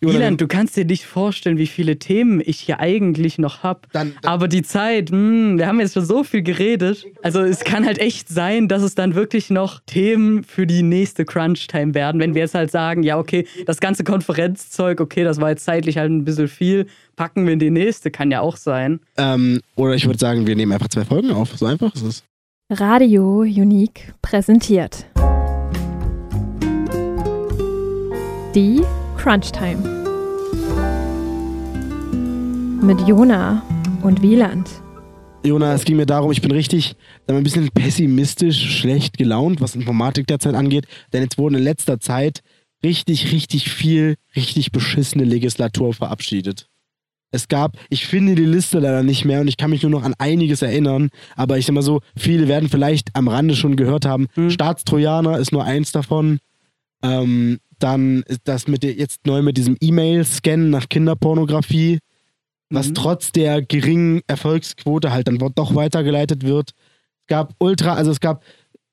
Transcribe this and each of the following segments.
Ilan, du kannst dir nicht vorstellen, wie viele Themen ich hier eigentlich noch habe. Aber die Zeit, mh, hm, wir haben jetzt schon so viel geredet. Also es kann halt echt sein, dass es dann wirklich noch Themen für die nächste Crunch-Time werden. Wenn wir jetzt halt sagen, ja, okay, das ganze Konferenzzeug, okay, das war jetzt zeitlich halt ein bisschen viel, packen wir in die nächste, kann ja auch sein. Ähm, oder ich würde sagen, wir nehmen einfach zwei Folgen auf. So einfach ist es. Radio Unique präsentiert. Die Crunch Time. Mit Jona und Wieland. Jona, es ging mir darum, ich bin richtig ein bisschen pessimistisch, schlecht gelaunt, was Informatik derzeit angeht, denn jetzt wurden in letzter Zeit richtig, richtig viel, richtig beschissene Legislatur verabschiedet. Es gab, ich finde die Liste leider nicht mehr und ich kann mich nur noch an einiges erinnern, aber ich sag mal so, viele werden vielleicht am Rande schon gehört haben. Hm. Staatstrojaner ist nur eins davon. Ähm, dann ist das mit der, jetzt neu mit diesem E-Mail-Scannen nach Kinderpornografie, was mhm. trotz der geringen Erfolgsquote halt dann doch weitergeleitet wird. Es gab Ultra, also es gab,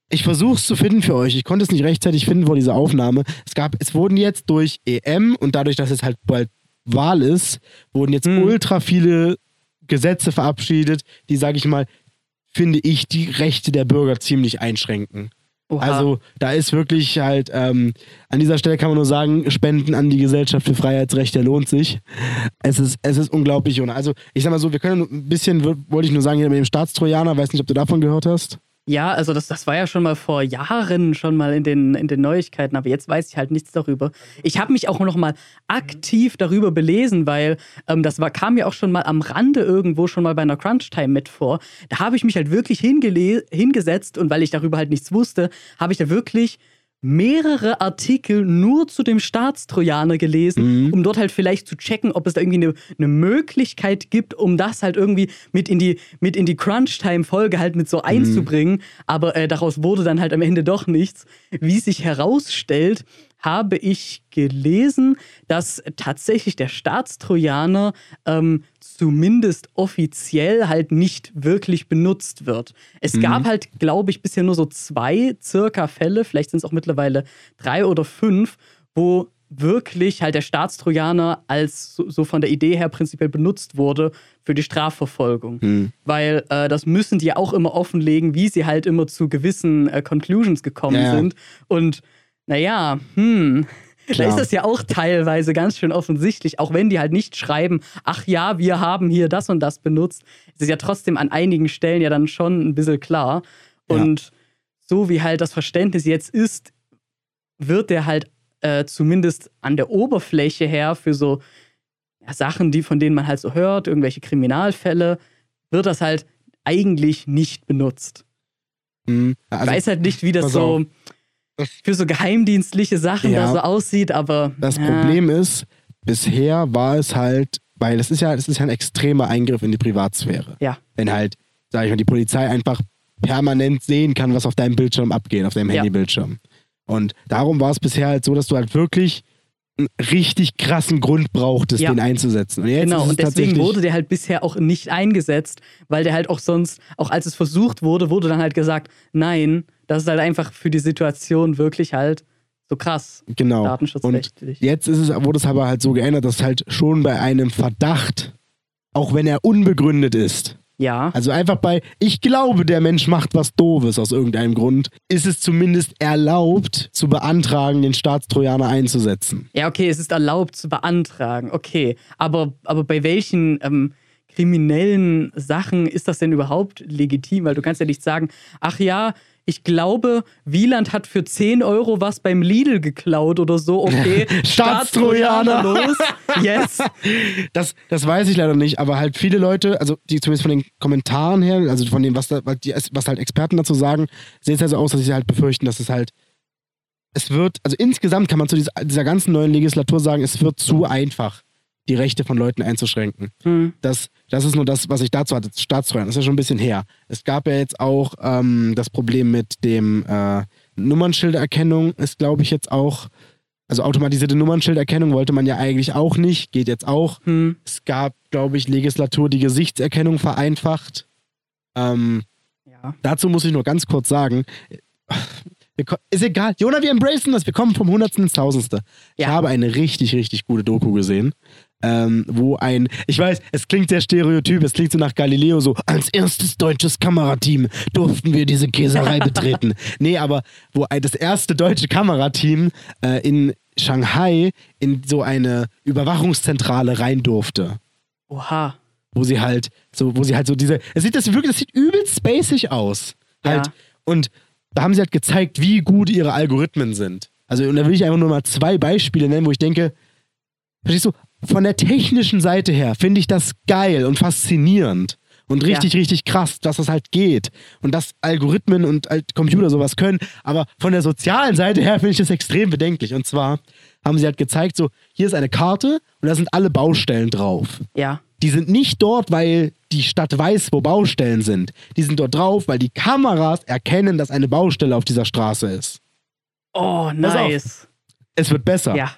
ich versuche es zu finden für euch. Ich konnte es nicht rechtzeitig finden vor dieser Aufnahme. Es gab, es wurden jetzt durch EM und dadurch, dass es halt bald Wahl ist, wurden jetzt mhm. ultra viele Gesetze verabschiedet, die, sage ich mal, finde ich, die Rechte der Bürger ziemlich einschränken. Oha. Also da ist wirklich halt, ähm, an dieser Stelle kann man nur sagen, Spenden an die Gesellschaft für Freiheitsrechte lohnt sich. Es ist, es ist unglaublich. Also ich sag mal so, wir können ein bisschen, wollte ich nur sagen, hier mit dem Staatstrojaner, weiß nicht, ob du davon gehört hast. Ja, also das, das war ja schon mal vor Jahren schon mal in den, in den Neuigkeiten, aber jetzt weiß ich halt nichts darüber. Ich habe mich auch noch mal aktiv darüber belesen, weil ähm, das war, kam ja auch schon mal am Rande irgendwo schon mal bei einer Crunch-Time mit vor. Da habe ich mich halt wirklich hingesetzt und weil ich darüber halt nichts wusste, habe ich da wirklich mehrere Artikel nur zu dem Staatstrojaner gelesen, mhm. um dort halt vielleicht zu checken, ob es da irgendwie eine, eine Möglichkeit gibt, um das halt irgendwie mit in die, mit in die Crunch-Time-Folge halt mit so mhm. einzubringen. Aber äh, daraus wurde dann halt am Ende doch nichts. Wie sich herausstellt, habe ich gelesen, dass tatsächlich der Staatstrojaner ähm, zumindest offiziell halt nicht wirklich benutzt wird. Es mhm. gab halt, glaube ich, bisher nur so zwei circa Fälle, vielleicht sind es auch mittlerweile drei oder fünf, wo wirklich halt der Staatstrojaner als so, so, von der Idee her prinzipiell benutzt wurde für die Strafverfolgung. Mhm. Weil äh, das müssen die ja auch immer offenlegen, wie sie halt immer zu gewissen äh, Conclusions gekommen ja. sind. Und naja, hm. Klar. Da ist das ja auch teilweise ganz schön offensichtlich, auch wenn die halt nicht schreiben, ach ja, wir haben hier das und das benutzt, ist es ja trotzdem an einigen Stellen ja dann schon ein bisschen klar. Und ja. so wie halt das Verständnis jetzt ist, wird der halt äh, zumindest an der Oberfläche her für so ja, Sachen, die von denen man halt so hört, irgendwelche Kriminalfälle, wird das halt eigentlich nicht benutzt. Mhm. Also, ich weiß halt nicht, wie das so. Auf für so geheimdienstliche Sachen ja, da so aussieht, aber. Das ja. Problem ist, bisher war es halt, weil es ist ja, es ist ja ein extremer Eingriff in die Privatsphäre. Ja. Wenn halt, sag ich mal, die Polizei einfach permanent sehen kann, was auf deinem Bildschirm abgeht, auf deinem ja. Handybildschirm. Und darum war es bisher halt so, dass du halt wirklich einen richtig krassen Grund brauchtest, ja. den einzusetzen. Und genau, und deswegen wurde der halt bisher auch nicht eingesetzt, weil der halt auch sonst, auch als es versucht wurde, wurde dann halt gesagt, nein, das ist halt einfach für die Situation wirklich halt so krass. Genau. Datenschutzrechtlich. Und jetzt ist es, wurde es aber halt so geändert, dass halt schon bei einem Verdacht, auch wenn er unbegründet ist, ja. Also einfach bei, ich glaube, der Mensch macht was Doofes aus irgendeinem Grund, ist es zumindest erlaubt zu beantragen, den Staatstrojaner einzusetzen. Ja, okay, es ist erlaubt zu beantragen, okay. Aber, aber bei welchen ähm, kriminellen Sachen ist das denn überhaupt legitim? Weil du kannst ja nicht sagen, ach ja, ich glaube, Wieland hat für 10 Euro was beim Lidl geklaut oder so. Okay, Staatstrojaner los. Yes. Das, das weiß ich leider nicht, aber halt viele Leute, also die zumindest von den Kommentaren her, also von dem, was, da, was halt Experten dazu sagen, sehen es halt so aus, dass sie halt befürchten, dass es halt es wird, also insgesamt kann man zu dieser, dieser ganzen neuen Legislatur sagen, es wird zu einfach die Rechte von Leuten einzuschränken. Mhm. Das, das ist nur das, was ich dazu hatte, Staatssteuern. Das ist ja schon ein bisschen her. Es gab ja jetzt auch ähm, das Problem mit dem äh, Nummernschilderkennung, ist glaube ich jetzt auch, also automatisierte Nummernschilderkennung wollte man ja eigentlich auch nicht, geht jetzt auch. Mhm. Es gab, glaube ich, Legislatur, die Gesichtserkennung vereinfacht. Ähm, ja. Dazu muss ich nur ganz kurz sagen, ist egal. Jona, wir embracen das. Wir kommen vom Hundertsten ins Tausendste. Ich Ja. habe eine richtig, richtig gute Doku gesehen, ähm, wo ein, ich weiß, es klingt sehr stereotyp, es klingt so nach Galileo, so als erstes deutsches Kamerateam durften wir diese Käserei betreten. Nee, aber wo ein, das erste deutsche Kamerateam äh, in Shanghai in so eine Überwachungszentrale rein durfte Oha. wo sie halt so, wo sie halt so diese, es sieht das wirklich, das sieht übelst spacig aus. Halt. Ja. Und da haben sie halt gezeigt, wie gut ihre Algorithmen sind. Also, und da will ich einfach nur mal zwei Beispiele nennen, wo ich denke, verstehst du, von der technischen Seite her finde ich das geil und faszinierend. Und richtig, richtig krass, dass das halt geht. Und dass Algorithmen und halt Computer sowas können. Aber von der sozialen Seite her finde ich das extrem bedenklich. Und zwar haben sie halt gezeigt, so, hier ist eine Karte und da sind alle Baustellen drauf Ja. die sind nicht dort, weil die Stadt weiß, wo Baustellen sind. Die sind dort drauf, weil die Kameras erkennen, dass eine Baustelle auf dieser Straße ist. Oh, nice. Es wird besser. Ja.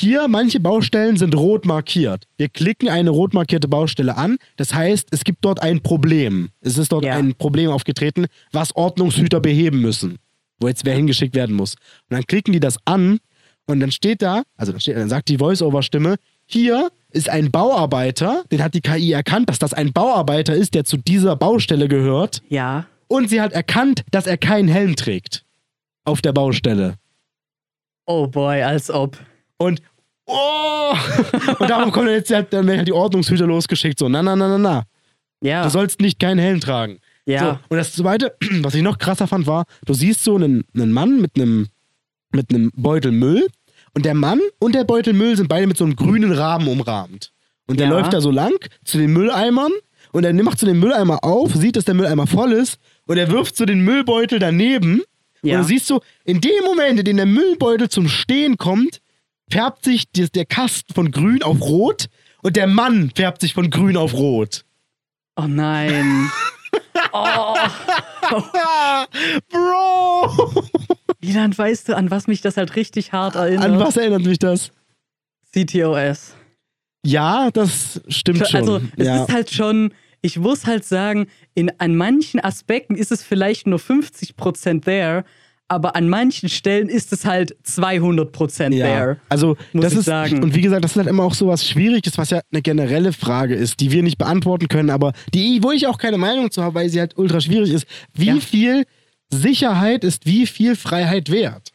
Hier, manche Baustellen sind rot markiert. Wir klicken eine rot markierte Baustelle an. Das heißt, es gibt dort ein Problem. Es ist dort Ja. ein Problem aufgetreten, was Ordnungshüter beheben müssen. Wo jetzt wer hingeschickt werden muss. Und dann klicken die das an und dann steht da, also dann, steht, dann sagt die Voice-Over-Stimme, hier ist ein Bauarbeiter, den hat die KI erkannt, dass das ein Bauarbeiter ist, der zu dieser Baustelle gehört. Ja. Und sie hat erkannt, dass er keinen Helm trägt. Auf der Baustelle. Oh boy, als ob. Und oh! und darum kommen jetzt halt, dann werden die Ordnungshüter losgeschickt. So, na, na, na, na, na. Ja. Du sollst nicht keinen Helm tragen. So, ja. und das zweite, was ich noch krasser fand, war, du siehst so einen, einen Mann mit einem, mit einem Beutel Müll und der Mann und der Beutel Müll sind beide mit so einem grünen Rahmen umrahmt. Und der Ja. läuft da so lang zu den Mülleimern und er macht so den Mülleimer auf, sieht, dass der Mülleimer voll ist und er wirft so den Müllbeutel daneben. Ja. Und du siehst so, in dem Moment, in dem der Müllbeutel zum Stehen kommt, färbt sich der Kasten von grün auf rot und der Mann färbt sich von grün auf rot. Oh nein. oh. Bro! Wieland, weißt du, an was mich das halt richtig hart erinnert? An was erinnert mich das? CTOS. Ja, das stimmt schon. Also, es ja. ist halt schon, ich muss halt sagen, in, an manchen Aspekten ist es vielleicht nur 50% there, aber an manchen Stellen ist es halt 200% ja. there. Also, das ist, sagen. und wie gesagt, das ist halt immer auch so was Schwieriges, was ja eine generelle Frage ist, die wir nicht beantworten können, aber die, wo ich auch keine Meinung zu habe, weil sie halt ultra schwierig ist. Wie Ja. viel Sicherheit ist wie viel Freiheit wert?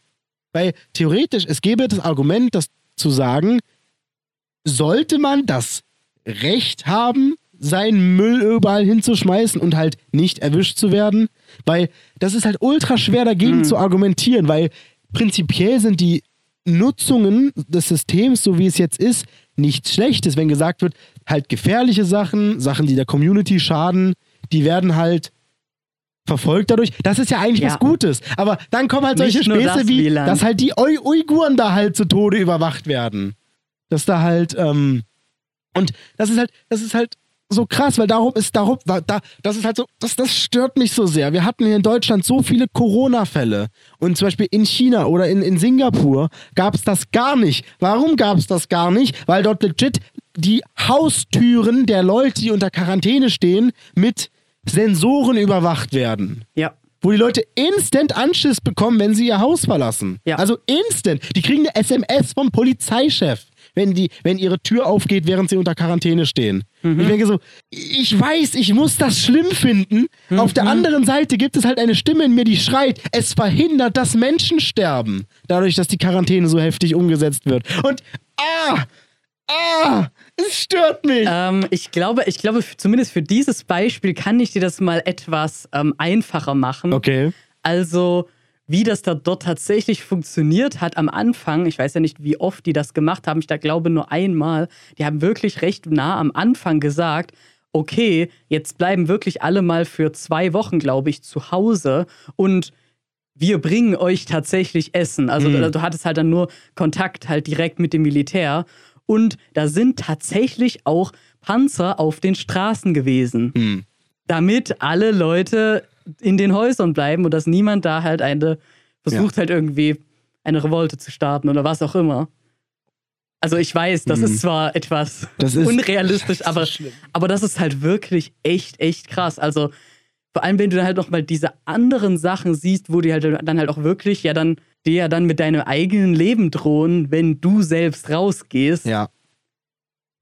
Weil theoretisch, es gäbe das Argument, das zu sagen, sollte man das Recht haben, seinen Müll überall hinzuschmeißen und halt nicht erwischt zu werden? Weil das ist halt ultra schwer dagegen zu argumentieren, weil prinzipiell sind die Nutzungen des Systems, so wie es jetzt ist, nichts Schlechtes. Wenn gesagt wird, halt gefährliche Sachen, Sachen, die der Community schaden, die werden halt verfolgt dadurch. Das ist ja eigentlich Ja. was Gutes. Aber dann kommen halt solche Späße das, wie, Wieland. dass halt die Ui Uiguren da halt zu Tode überwacht werden. Dass da halt, ähm, und das ist halt, das ist halt so krass, weil darum ist, darum, da, da- das ist halt so, das, das stört mich so sehr. Wir hatten hier in Deutschland so viele Corona-Fälle und zum Beispiel in China oder in, in Singapur gab es das gar nicht. Warum gab es das gar nicht? Weil dort legit die Haustüren der Leute, die unter Quarantäne stehen, mit Sensoren überwacht werden Ja. wo die Leute instant Anschiss bekommen, wenn sie ihr Haus verlassen. Ja. Also instant. Die kriegen eine SMS vom Polizeichef, wenn, die, wenn ihre Tür aufgeht, während sie unter Quarantäne stehen. Ich denke so, ich weiß, ich muss das schlimm finden. Auf der anderen Seite gibt es halt eine Stimme in mir, die schreit, es verhindert, dass Menschen sterben. Dadurch, dass die Quarantäne so heftig umgesetzt wird. Und ah, ah, es stört mich. Ähm, ich glaube, ich glaube, zumindest für dieses Beispiel kann ich dir das mal etwas ähm, einfacher machen. Okay. Also, wie das da dort tatsächlich funktioniert hat am Anfang, ich weiß ja nicht, wie oft die das gemacht haben, ich da glaube nur einmal, die haben wirklich recht nah am Anfang gesagt, okay, jetzt bleiben wirklich alle mal für zwei Wochen, glaube ich, zu Hause und wir bringen euch tatsächlich Essen. Also Mhm. du, hattest halt dann nur Kontakt halt direkt mit dem Militär. Und da sind tatsächlich auch Panzer auf den Straßen gewesen Hm. damit alle Leute in den Häusern bleiben und dass niemand da halt eine versucht halt irgendwie eine Revolte zu starten oder was auch immer. Also ich weiß, das Mhm. ist zwar etwas ist unrealistisch, das aber, aber das ist halt wirklich echt, echt krass. Also Vor allem, wenn du dann halt noch mal diese anderen Sachen siehst, wo die halt dann halt auch wirklich ja dann dir ja dann mit deinem eigenen Leben drohen, wenn du selbst rausgehst. Ja.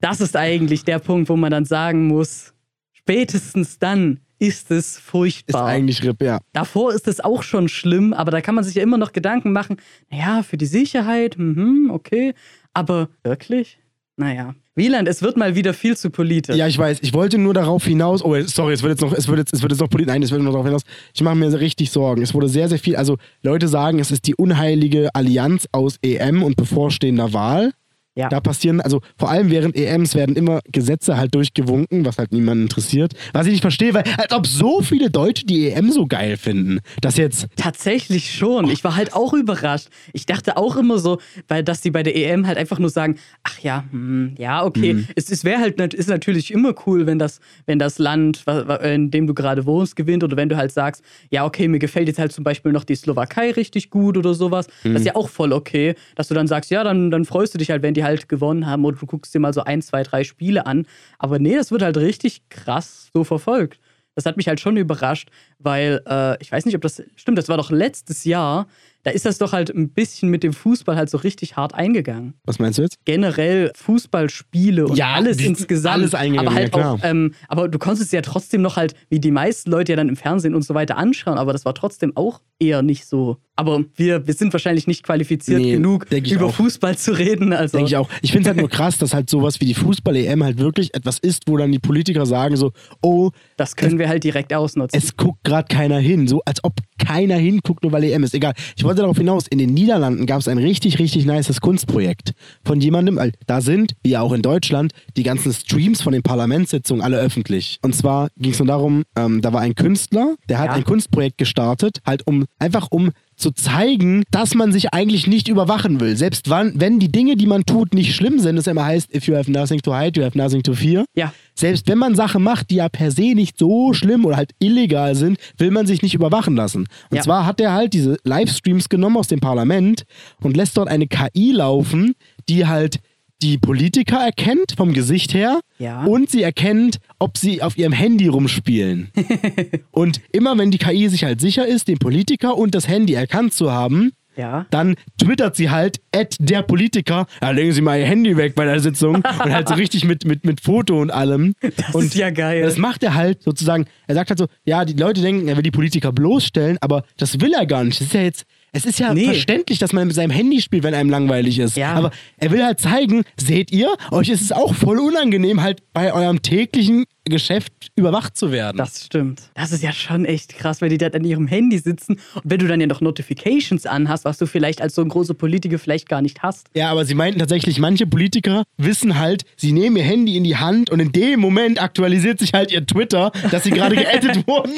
Das ist eigentlich der Punkt, wo man dann sagen muss, spätestens dann ist es Ist furchtbar. eigentlich RIP, ja. Davor ist es auch schon schlimm, aber da kann man sich ja immer noch Gedanken machen, naja, für die Sicherheit, mhm, okay, aber wirklich? Naja. Wieland, es wird mal wieder viel zu politisch. Ja, ich weiß. Ich wollte nur darauf hinaus. Oh, sorry, es wird jetzt noch, es wird jetzt, es wird jetzt noch politisch. Nein, es wird noch darauf hinaus. Ich mache mir richtig Sorgen. Es wurde sehr, sehr viel. Also Leute sagen, es ist die unheilige Allianz aus EM und bevorstehender Wahl. Ja. Da passieren, also vor allem während EMs werden immer Gesetze halt durchgewunken, was halt niemanden interessiert. Was ich nicht verstehe, weil als ob so viele Deutsche die EM so geil finden, dass jetzt Tatsächlich schon. Ich war halt auch überrascht. Ich dachte auch immer so, weil dass die bei der EM halt einfach nur sagen, ach ja, hm, ja, okay. Es, es wäre halt ist natürlich immer cool, wenn das, wenn das Land, in dem du gerade wohnst, gewinnt oder wenn du halt sagst, ja, okay, mir gefällt jetzt halt zum Beispiel noch die Slowakei richtig gut oder sowas. Das ist ja auch voll okay, dass du dann sagst, ja, dann, dann freust du dich halt, wenn die halt gewonnen haben oder du guckst dir mal so ein, zwei, drei Spiele an. Aber nee, das wird halt richtig krass so verfolgt. Das hat mich halt schon überrascht, weil äh, ich weiß nicht, ob das stimmt, das war doch letztes Jahr. Da ist das doch halt ein bisschen mit dem Fußball halt so richtig hart eingegangen. Was meinst du jetzt? Generell Fußballspiele und Ja, alles insgesamt. alles eingegangen, aber halt ja, klar. auch, ähm, aber du konntest es ja trotzdem noch halt, wie die meisten Leute ja dann im Fernsehen und so weiter anschauen, aber das war trotzdem auch eher nicht so. Aber wir, wir sind wahrscheinlich nicht qualifiziert Nee, genug, über auch. Fußball zu reden. Also Denke ich auch. Ich finde es halt nur krass, dass halt sowas wie die Fußball-EM halt wirklich etwas ist, wo dann die Politiker sagen so, oh, das können wir halt direkt ausnutzen. es guckt gerade keiner hin. So als ob keiner hinguckt, nur weil EM ist. Egal. Ich wollte darauf hinaus, in den Niederlanden gab es ein richtig, richtig nices Kunstprojekt von jemandem, weil da sind, wie ja auch in Deutschland, die ganzen Streams von den Parlamentssitzungen alle öffentlich. Und zwar ging es nur darum, ähm, da war ein Künstler, der hat Ja. ein Kunstprojekt gestartet, halt um, einfach um zu zeigen, dass man sich eigentlich nicht überwachen will. Selbst wann, wenn die Dinge, die man tut, nicht schlimm sind, es immer heißt, if you have nothing to hide, you have nothing to fear. ja. Selbst wenn man Sachen macht, die ja per se nicht so schlimm oder halt illegal sind, will man sich nicht überwachen lassen. Und Ja. zwar hat er halt diese Livestreams genommen aus dem Parlament und lässt dort eine KI laufen, die halt die Politiker erkennt vom Gesicht her Ja. und sie erkennt, ob sie auf ihrem Handy rumspielen. und immer wenn die KI sich halt sicher ist, den Politiker und das Handy erkannt zu haben, Ja. dann twittert sie halt, at der Politiker, ja, legen Sie mal Ihr Handy weg bei der Sitzung und halt so richtig mit, mit, mit Foto und allem. Das und ist ja geil. Das macht er halt sozusagen, er sagt halt so, ja, die Leute denken, er will die Politiker bloßstellen, aber das will er gar nicht. Das ist ja jetzt, es ist ja Nee. verständlich, dass man mit seinem Handy spielt, wenn einem langweilig ist. Ja. Aber er will halt zeigen, seht ihr, euch ist es auch voll unangenehm, halt bei eurem täglichen Geschäft überwacht zu werden. Das stimmt. Das ist ja schon echt krass, wenn die da an ihrem Handy sitzen und wenn du dann ja noch Notifications anhast, was du vielleicht als so ein großer Politiker vielleicht gar nicht hast. Ja, aber sie meinten tatsächlich, manche Politiker wissen halt, sie nehmen ihr Handy in die Hand und in dem Moment aktualisiert sich halt ihr Twitter, dass sie gerade geaddet wurden.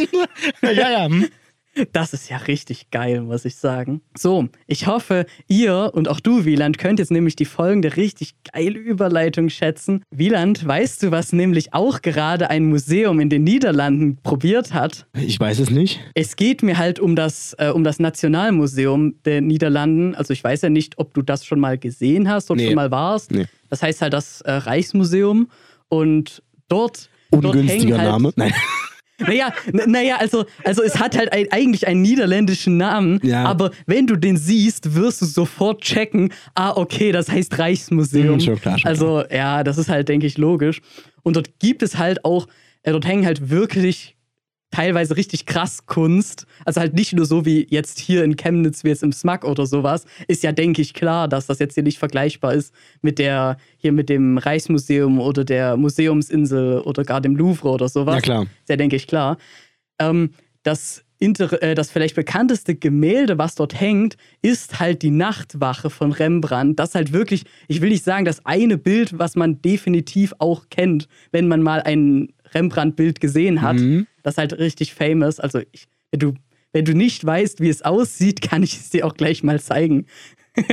ja, ja. hm. Das ist ja richtig geil, muss ich sagen. So, ich hoffe, ihr und auch du, Wieland, könnt jetzt nämlich die folgende richtig geile Überleitung schätzen. Wieland, weißt du, was nämlich auch gerade ein Museum in den Niederlanden probiert hat? Ich weiß es nicht. Es geht mir halt um das, äh, um das Nationalmuseum der Niederlanden. Also ich weiß ja nicht, ob du das schon mal gesehen hast oder Nee. schon mal warst. Nee. Das heißt halt das äh, Reichsmuseum. Und dort, dort Ungünstiger hängen halt, Name. Nein. Naja, naja, also, also es hat halt ein, eigentlich einen niederländischen Namen, Ja. aber wenn du den siehst, wirst du sofort checken, ah, okay, das heißt Reichsmuseum. Mhm, schon klar, schon also, ja, das ist halt, denke ich, logisch. Und dort gibt es halt auch, äh, dort hängen halt wirklich teilweise richtig krass Kunst. Also halt nicht nur so wie jetzt hier in Chemnitz, wie jetzt im Smag oder sowas. Ist ja, denke ich, klar, dass das jetzt hier nicht vergleichbar ist mit der, hier mit dem Reichsmuseum oder der Museumsinsel oder gar dem Louvre oder sowas. Ja, klar. Ist ja, denke ich, klar. Ähm, das, Inter äh, das vielleicht bekannteste Gemälde, was dort hängt, ist halt die Nachtwache von Rembrandt. Das halt wirklich, ich will nicht sagen, das eine Bild, was man definitiv auch kennt, wenn man mal ein Rembrandt-Bild gesehen hat. Mhm. Das ist halt richtig famous. Also, ich, wenn, du, wenn du nicht weißt, wie es aussieht, kann ich es dir auch gleich mal zeigen.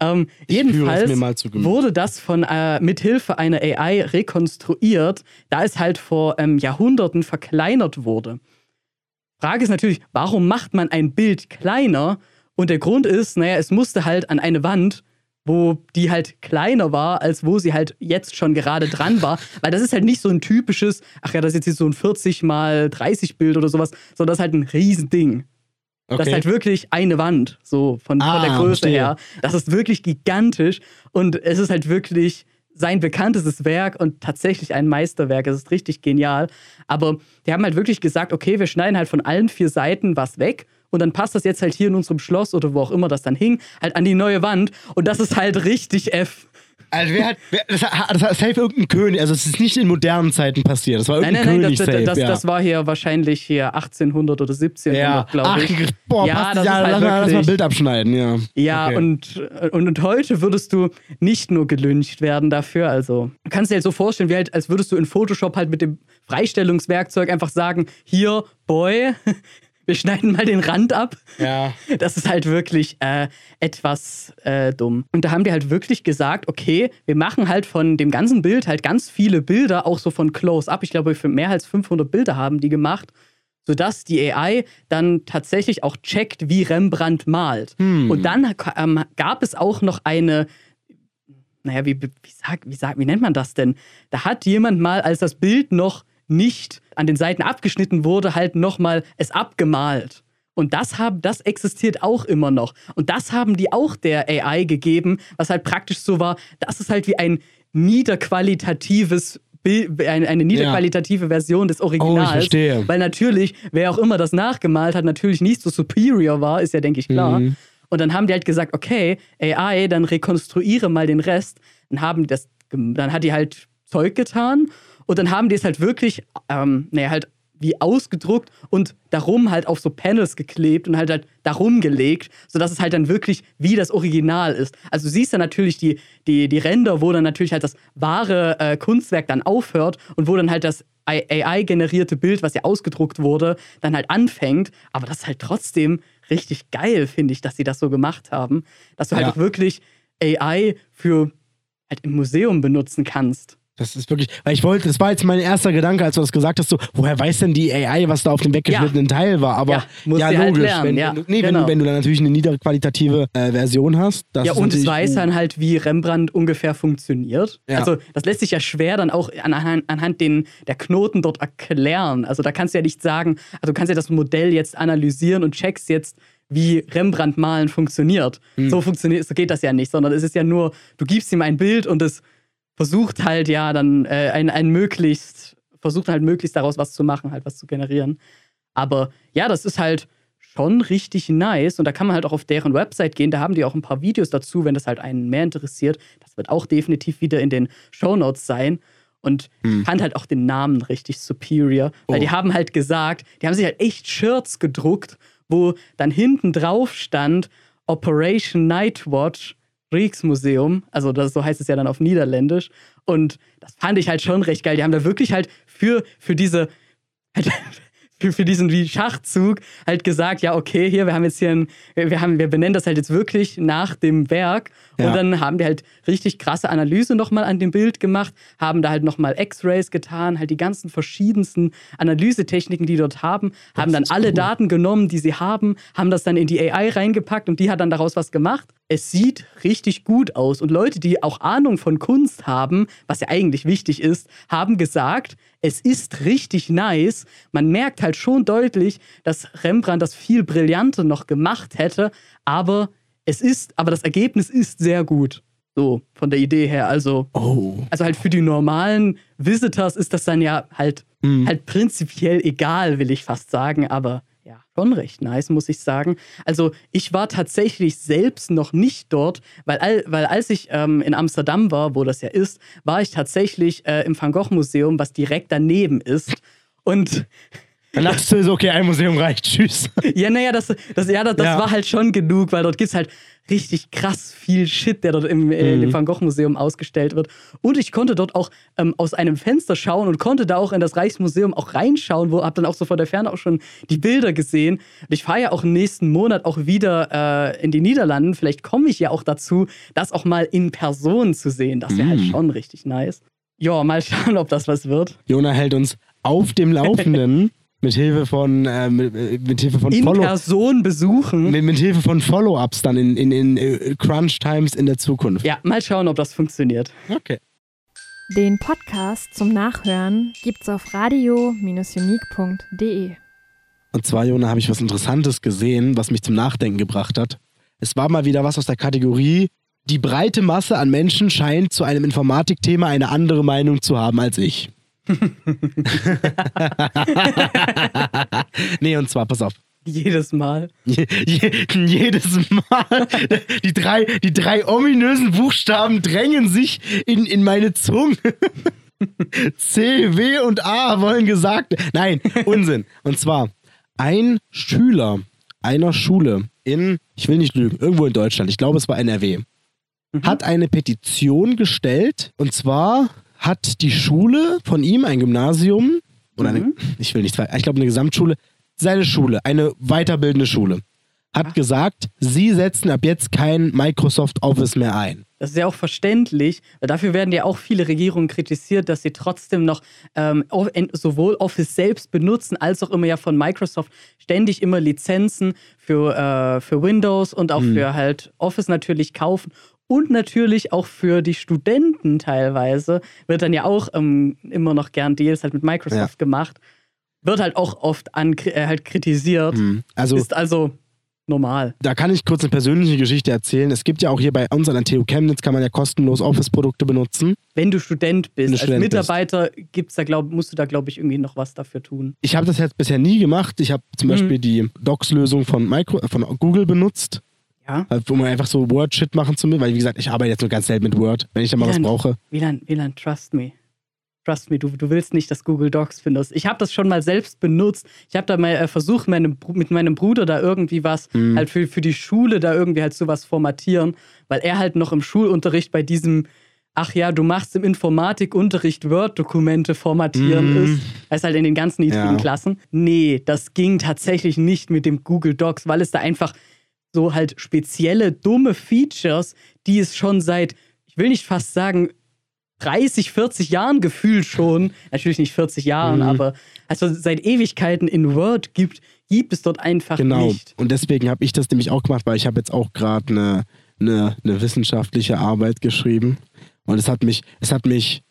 ähm, jedenfalls mir mal wurde das von äh, mithilfe einer AI rekonstruiert, da es halt vor ähm, Jahrhunderten verkleinert wurde. Frage ist natürlich, warum macht man ein Bild kleiner? Und der Grund ist, naja, es musste halt an eine Wand wo die halt kleiner war, als wo sie halt jetzt schon gerade dran war. Weil das ist halt nicht so ein typisches, ach ja, das ist jetzt so ein 40 mal 30 Bild oder sowas, sondern das ist halt ein Riesending. Okay. Das ist halt wirklich eine Wand, so von, ah, von der Größe verstehe. her. Das ist wirklich gigantisch und es ist halt wirklich sein bekanntestes Werk und tatsächlich ein Meisterwerk. Es ist richtig genial. Aber die haben halt wirklich gesagt, okay, wir schneiden halt von allen vier Seiten was weg und dann passt das jetzt halt hier in unserem Schloss oder wo auch immer das dann hing, halt an die neue Wand und das ist halt richtig F. Also wer hat, wer, das, hat, das hat safe irgendein König, also es ist nicht in modernen Zeiten passiert, das war irgendein nein, nein, nein, König das, safe, das, ja. das, war hier wahrscheinlich hier 1800 oder 1700, ja. glaube ich. Ach, boah, ja, das ja, ist halt lass, wirklich, lass mal ein Bild abschneiden, ja. Ja, okay. und, und, und heute würdest du nicht nur gelüncht werden dafür, also du kannst dir halt so vorstellen, wie halt, als würdest du in Photoshop halt mit dem Freistellungswerkzeug einfach sagen, hier, Boy, wir schneiden mal den Rand ab. Ja. Das ist halt wirklich äh, etwas äh, dumm. Und da haben die halt wirklich gesagt, okay, wir machen halt von dem ganzen Bild halt ganz viele Bilder, auch so von Close-Up. Ich glaube, für mehr als 500 Bilder haben die gemacht, sodass die AI dann tatsächlich auch checkt, wie Rembrandt malt. Hm. Und dann ähm, gab es auch noch eine naja, wie, wie, sag, wie, sag, wie nennt man das denn? Da hat jemand mal, als das Bild noch nicht an den Seiten abgeschnitten wurde, halt nochmal es abgemalt. Und das, haben, das existiert auch immer noch. Und das haben die auch der AI gegeben, was halt praktisch so war, das ist halt wie ein niederqualitatives Bild, eine, eine niederqualitative ja. Version des Originals. Oh, ich verstehe. Weil natürlich, wer auch immer das nachgemalt hat, natürlich nicht so superior war, ist ja, denke ich, klar. Mhm. Und dann haben die halt gesagt, okay, AI, dann rekonstruiere mal den Rest. Dann haben das, dann hat die halt Zeug getan und dann haben die es halt wirklich, ähm, naja, halt wie ausgedruckt und darum halt auf so Panels geklebt und halt halt darum gelegt, sodass es halt dann wirklich wie das Original ist. Also du siehst dann natürlich die, die, die Ränder, wo dann natürlich halt das wahre äh, Kunstwerk dann aufhört und wo dann halt das AI-generierte Bild, was ja ausgedruckt wurde, dann halt anfängt. Aber das ist halt trotzdem richtig geil, finde ich, dass sie das so gemacht haben. Dass du halt ja. auch wirklich AI für halt im Museum benutzen kannst. Das ist wirklich, weil ich wollte, das war jetzt mein erster Gedanke, als du das gesagt hast, so, woher weiß denn die AI, was da auf dem weggeschnittenen ja. Teil war? Aber ja, ja halt logisch. Halt wenn, ja. Wenn, nee, genau. wenn, du, wenn du dann natürlich eine niederqualitative äh, Version hast. ja, und es weiß dann halt, wie Rembrandt ungefähr funktioniert. Also, das lässt sich ja schwer dann auch anhand, anhand den, der Knoten dort erklären. Also, da kannst du ja nicht sagen, also du kannst ja das Modell jetzt analysieren und checkst jetzt, wie Rembrandt malen funktioniert. Hm. So funktioniert, so geht das ja nicht, sondern es ist ja nur, du gibst ihm ein Bild und es versucht halt ja dann äh, ein, ein möglichst, versucht halt möglichst daraus was zu machen, halt was zu generieren. Aber ja, das ist halt schon richtig nice und da kann man halt auch auf deren Website gehen. Da haben die auch ein paar Videos dazu, wenn das halt einen mehr interessiert. Das wird auch definitiv wieder in den Show Notes sein. Und hm. fand halt auch den Namen richtig superior, weil oh. die haben halt gesagt, die haben sich halt echt Shirts gedruckt, wo dann hinten drauf stand Operation Nightwatch Rijksmuseum, also das, so heißt es ja dann auf Niederländisch. Und das fand ich halt schon recht geil. Die haben da wirklich halt für, für diese, halt, für, für diesen wie Schachzug halt gesagt, ja, okay, hier, wir haben jetzt hier ein, wir, haben, wir benennen das halt jetzt wirklich nach dem Werk. Ja. Und dann haben die halt richtig krasse Analyse nochmal an dem Bild gemacht, haben da halt nochmal X-Rays getan, halt die ganzen verschiedensten Analysetechniken, die dort haben, das haben dann alle cool. Daten genommen, die sie haben, haben das dann in die AI reingepackt und die hat dann daraus was gemacht. Es sieht richtig gut aus. Und Leute, die auch Ahnung von Kunst haben, was ja eigentlich wichtig ist, haben gesagt, es ist richtig nice. Man merkt halt schon deutlich, dass Rembrandt das viel brillanter noch gemacht hätte, aber es ist, aber das Ergebnis ist sehr gut. So, von der Idee her. Also, oh. also halt für die normalen Visitors ist das dann ja halt, mhm. halt prinzipiell egal, will ich fast sagen, aber ja, schon recht nice, muss ich sagen. Also, ich war tatsächlich selbst noch nicht dort, weil, all, weil als ich ähm, in Amsterdam war, wo das ja ist, war ich tatsächlich äh, im Van Gogh Museum, was direkt daneben ist. Und dann dachtest du so, okay, ein Museum reicht, tschüss. Ja, naja, das, das, ja, das, das ja. war halt schon genug, weil dort gibt es halt richtig krass viel Shit, der dort im, äh, mhm. im Van Gogh Museum ausgestellt wird. Und ich konnte dort auch ähm, aus einem Fenster schauen und konnte da auch in das Reichsmuseum auch reinschauen, wo hab dann auch so von der Ferne auch schon die Bilder gesehen. Und ich fahre ja auch im nächsten Monat auch wieder äh, in die Niederlanden. Vielleicht komme ich ja auch dazu, das auch mal in Person zu sehen. Das wäre halt mhm. halt schon richtig nice. Ja, mal schauen, ob das was wird. Jona hält uns auf dem Laufenden. mit Hilfe von, äh, mit, äh, mit Hilfe von In Follow Person besuchen. mit, mit Hilfe von Follow-ups dann in, in, in äh, Crunch Times in der Zukunft. Ja, mal schauen, ob das funktioniert. Okay. Den Podcast zum Nachhören gibt's auf radio-unique.de. Und zwar, Jona, habe ich was Interessantes gesehen, was mich zum Nachdenken gebracht hat. Es war mal wieder was aus der Kategorie, die breite Masse an Menschen scheint zu einem Informatikthema eine andere Meinung zu haben als ich. nee, und zwar, pass auf. Jedes Mal. Je, je, jedes Mal. Die drei, die drei ominösen Buchstaben drängen sich in, in meine Zunge. C, W und A wollen gesagt. Nein, Unsinn. Und zwar, ein Schüler einer Schule in, ich will nicht lügen, irgendwo in Deutschland, ich glaube es war NRW, hat eine Petition gestellt. Und zwar hat die Schule von ihm, ein Gymnasium, oder eine, ich will nicht, ich glaube eine Gesamtschule, seine Schule, eine weiterbildende Schule, hat gesagt, sie setzen ab jetzt kein Microsoft Office mehr ein. Das ist ja auch verständlich, weil dafür werden ja auch viele Regierungen kritisiert, dass sie trotzdem noch ähm, sowohl Office selbst benutzen, als auch immer ja von Microsoft ständig immer Lizenzen für, äh, für Windows und auch für halt Office natürlich kaufen. Und natürlich auch für die Studenten teilweise wird dann ja auch ähm, immer noch gern Deals halt mit Microsoft gemacht. Wird halt auch oft an, äh, halt kritisiert. Also Ist also normal. da kann ich kurz eine persönliche Geschichte erzählen. Es gibt ja auch hier bei uns an der TU Chemnitz kann man ja kostenlos Office-Produkte benutzen. Wenn du Student bist, du als Student bist. Mitarbeiter gibt's da, glaub, musst du da, glaube ich, irgendwie noch was dafür tun. Ich habe das jetzt bisher nie gemacht. Ich habe zum Mhm. Beispiel die Docs-Lösung von, Micro, von Google benutzt, Ja? um einfach so Word-Shit machen zu müssen. Weil, wie gesagt, ich arbeite jetzt nur ganz selten mit Word, wenn ich da mal was Wieland, brauche. Wieland, Wieland, trust me. Trust me, du, du willst nicht, dass Google Docs findest. Ich habe das schon mal selbst benutzt. Ich habe da mal äh, versucht, meinem, Bru- mit meinem Bruder da irgendwie was, Mhm. halt für, für die Schule da irgendwie halt sowas formatieren, weil er halt noch im Schulunterricht bei diesem, ach ja, du machst im Informatikunterricht Word-Dokumente formatieren Mhm. ist. Ist halt in den ganz niedrigen Ja. Klassen. Nee, das ging tatsächlich nicht mit dem Google Docs, weil es da einfach so halt spezielle, dumme Features, die es schon seit, ich will nicht fast sagen, 30, 40 Jahren gefühlt schon, natürlich nicht 40 Jahren, Mhm. aber also seit Ewigkeiten in Word gibt, gibt es dort einfach Genau. nicht. Und deswegen habe ich das nämlich auch gemacht, weil ich habe jetzt auch gerade eine, eine, eine wissenschaftliche Arbeit geschrieben. Und es hat mich, es hat mich,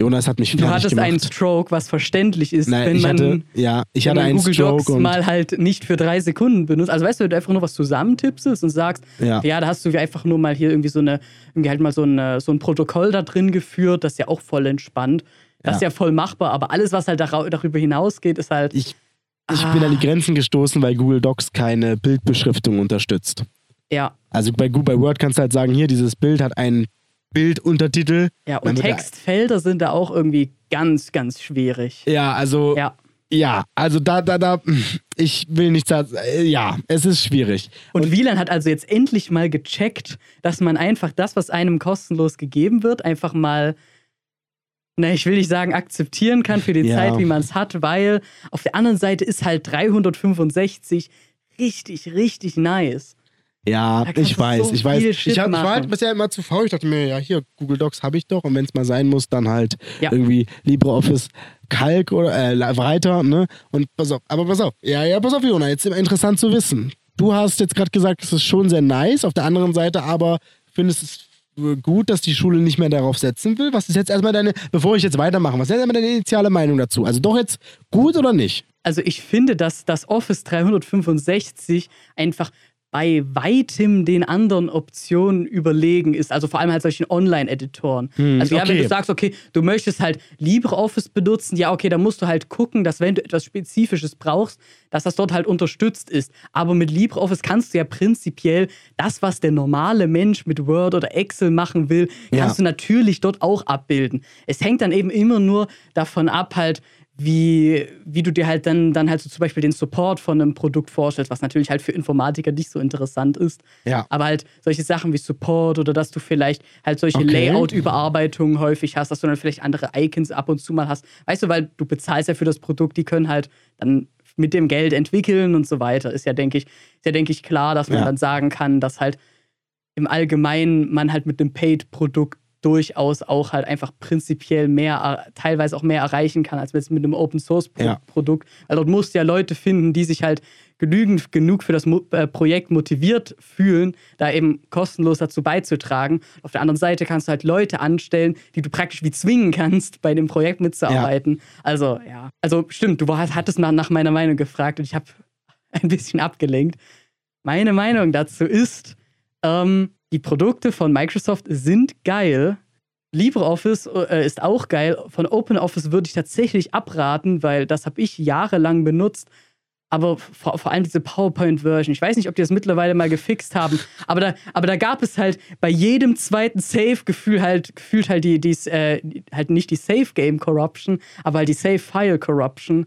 Jonas hat mich Du fertig hattest gemacht. einen Stroke, was verständlich ist, Nein, wenn ich man, hatte, ja, ich hatte einen Google Stroke Docs und mal halt nicht für drei Sekunden benutzt. Also weißt du, wenn du einfach nur was zusammentippst und sagst, Ja. ja, da hast du einfach nur mal hier irgendwie so eine, irgendwie halt mal so, eine, so ein Protokoll da drin geführt, das ist ja auch voll entspannt. Das ist Ja. ja voll machbar, aber alles, was halt darüber hinausgeht, ist halt. ich, ich Ah. bin an die Grenzen gestoßen, weil Google Docs keine Bildbeschriftung unterstützt. ja. Also bei, bei Word kannst du halt sagen, hier, dieses Bild hat einen Bilduntertitel. Ja, und Textfelder sind da auch irgendwie ganz, ganz schwierig. Ja, also Ja. Ja, also da, da, da, ich will nicht sagen, ja, es ist schwierig. Und Wieland hat also jetzt endlich mal gecheckt, dass man einfach das, was einem kostenlos gegeben wird, einfach mal, na, ich will nicht sagen, akzeptieren kann für die Ja. Zeit, wie man es hat, weil auf der anderen Seite ist halt 365 richtig, richtig nice. Ja, ich weiß, so ich weiß. Ich, hab, ich war halt bisher immer zu faul. Ich dachte mir, ja, hier, Google Docs habe ich doch. Und wenn es mal sein muss, dann halt Ja. irgendwie LibreOffice Calc oder äh, weiter, ne? Und pass auf, aber pass auf. Ja, ja, pass auf, Jona, jetzt ist interessant zu wissen. Du hast jetzt gerade gesagt, es ist schon sehr nice. Auf der anderen Seite aber findest es gut, dass die Schule nicht mehr darauf setzen will. Was ist jetzt erstmal deine, bevor ich jetzt weitermache, was ist jetzt erstmal deine initiale Meinung dazu? Also doch jetzt gut oder nicht? Also ich finde, dass das Office 365 einfach bei weitem den anderen Optionen überlegen ist. Also vor allem halt solchen Online-Editoren. also ja, wenn okay. du sagst, okay, du möchtest halt LibreOffice benutzen, ja, okay, dann musst du halt gucken, dass wenn du etwas Spezifisches brauchst, dass das dort halt unterstützt ist. Aber mit LibreOffice kannst du ja prinzipiell das, was der normale Mensch mit Word oder Excel machen will, kannst Ja. du natürlich dort auch abbilden. Es hängt dann eben immer nur davon ab, halt, wie, wie du dir halt dann, dann halt so zum Beispiel den Support von einem Produkt vorstellst, was natürlich halt für Informatiker nicht so interessant ist. Ja. Aber halt solche Sachen wie Support oder dass du vielleicht halt solche Okay. Layout-Überarbeitungen häufig hast, dass du dann vielleicht andere Icons ab und zu mal hast. Weißt du, weil du bezahlst ja für das Produkt, die können halt dann mit dem Geld entwickeln und so weiter. Ist ja, denke ich, ist ja, denke ich, klar, dass man Ja. dann sagen kann, dass halt im Allgemeinen man halt mit einem Paid-Produkt durchaus auch halt einfach prinzipiell mehr, teilweise auch mehr erreichen kann, als jetzt mit einem Open Source Pro Ja. Produkt. Weil dort musst du ja Leute finden, die sich halt genügend genug für das Mo äh, Projekt motiviert fühlen, da eben kostenlos dazu beizutragen. Auf der anderen Seite kannst du halt Leute anstellen, die du praktisch wie zwingen kannst, bei dem Projekt mitzuarbeiten. Also, ja. Also, stimmt, du hattest nach, nach meiner Meinung gefragt und ich habe ein bisschen abgelenkt. Meine Meinung dazu ist, ähm, die Produkte von Microsoft sind geil. LibreOffice äh, ist auch geil. Von OpenOffice würde ich tatsächlich abraten, weil das habe ich jahrelang benutzt. Aber vor, vor allem diese PowerPoint-Version. Ich weiß nicht, ob die das mittlerweile mal gefixt haben. Aber da, aber da gab es halt bei jedem zweiten Save-Gefühl halt, gefühlt halt die, die, äh, halt nicht die Save-Game-Corruption, aber halt die Save-File-Corruption.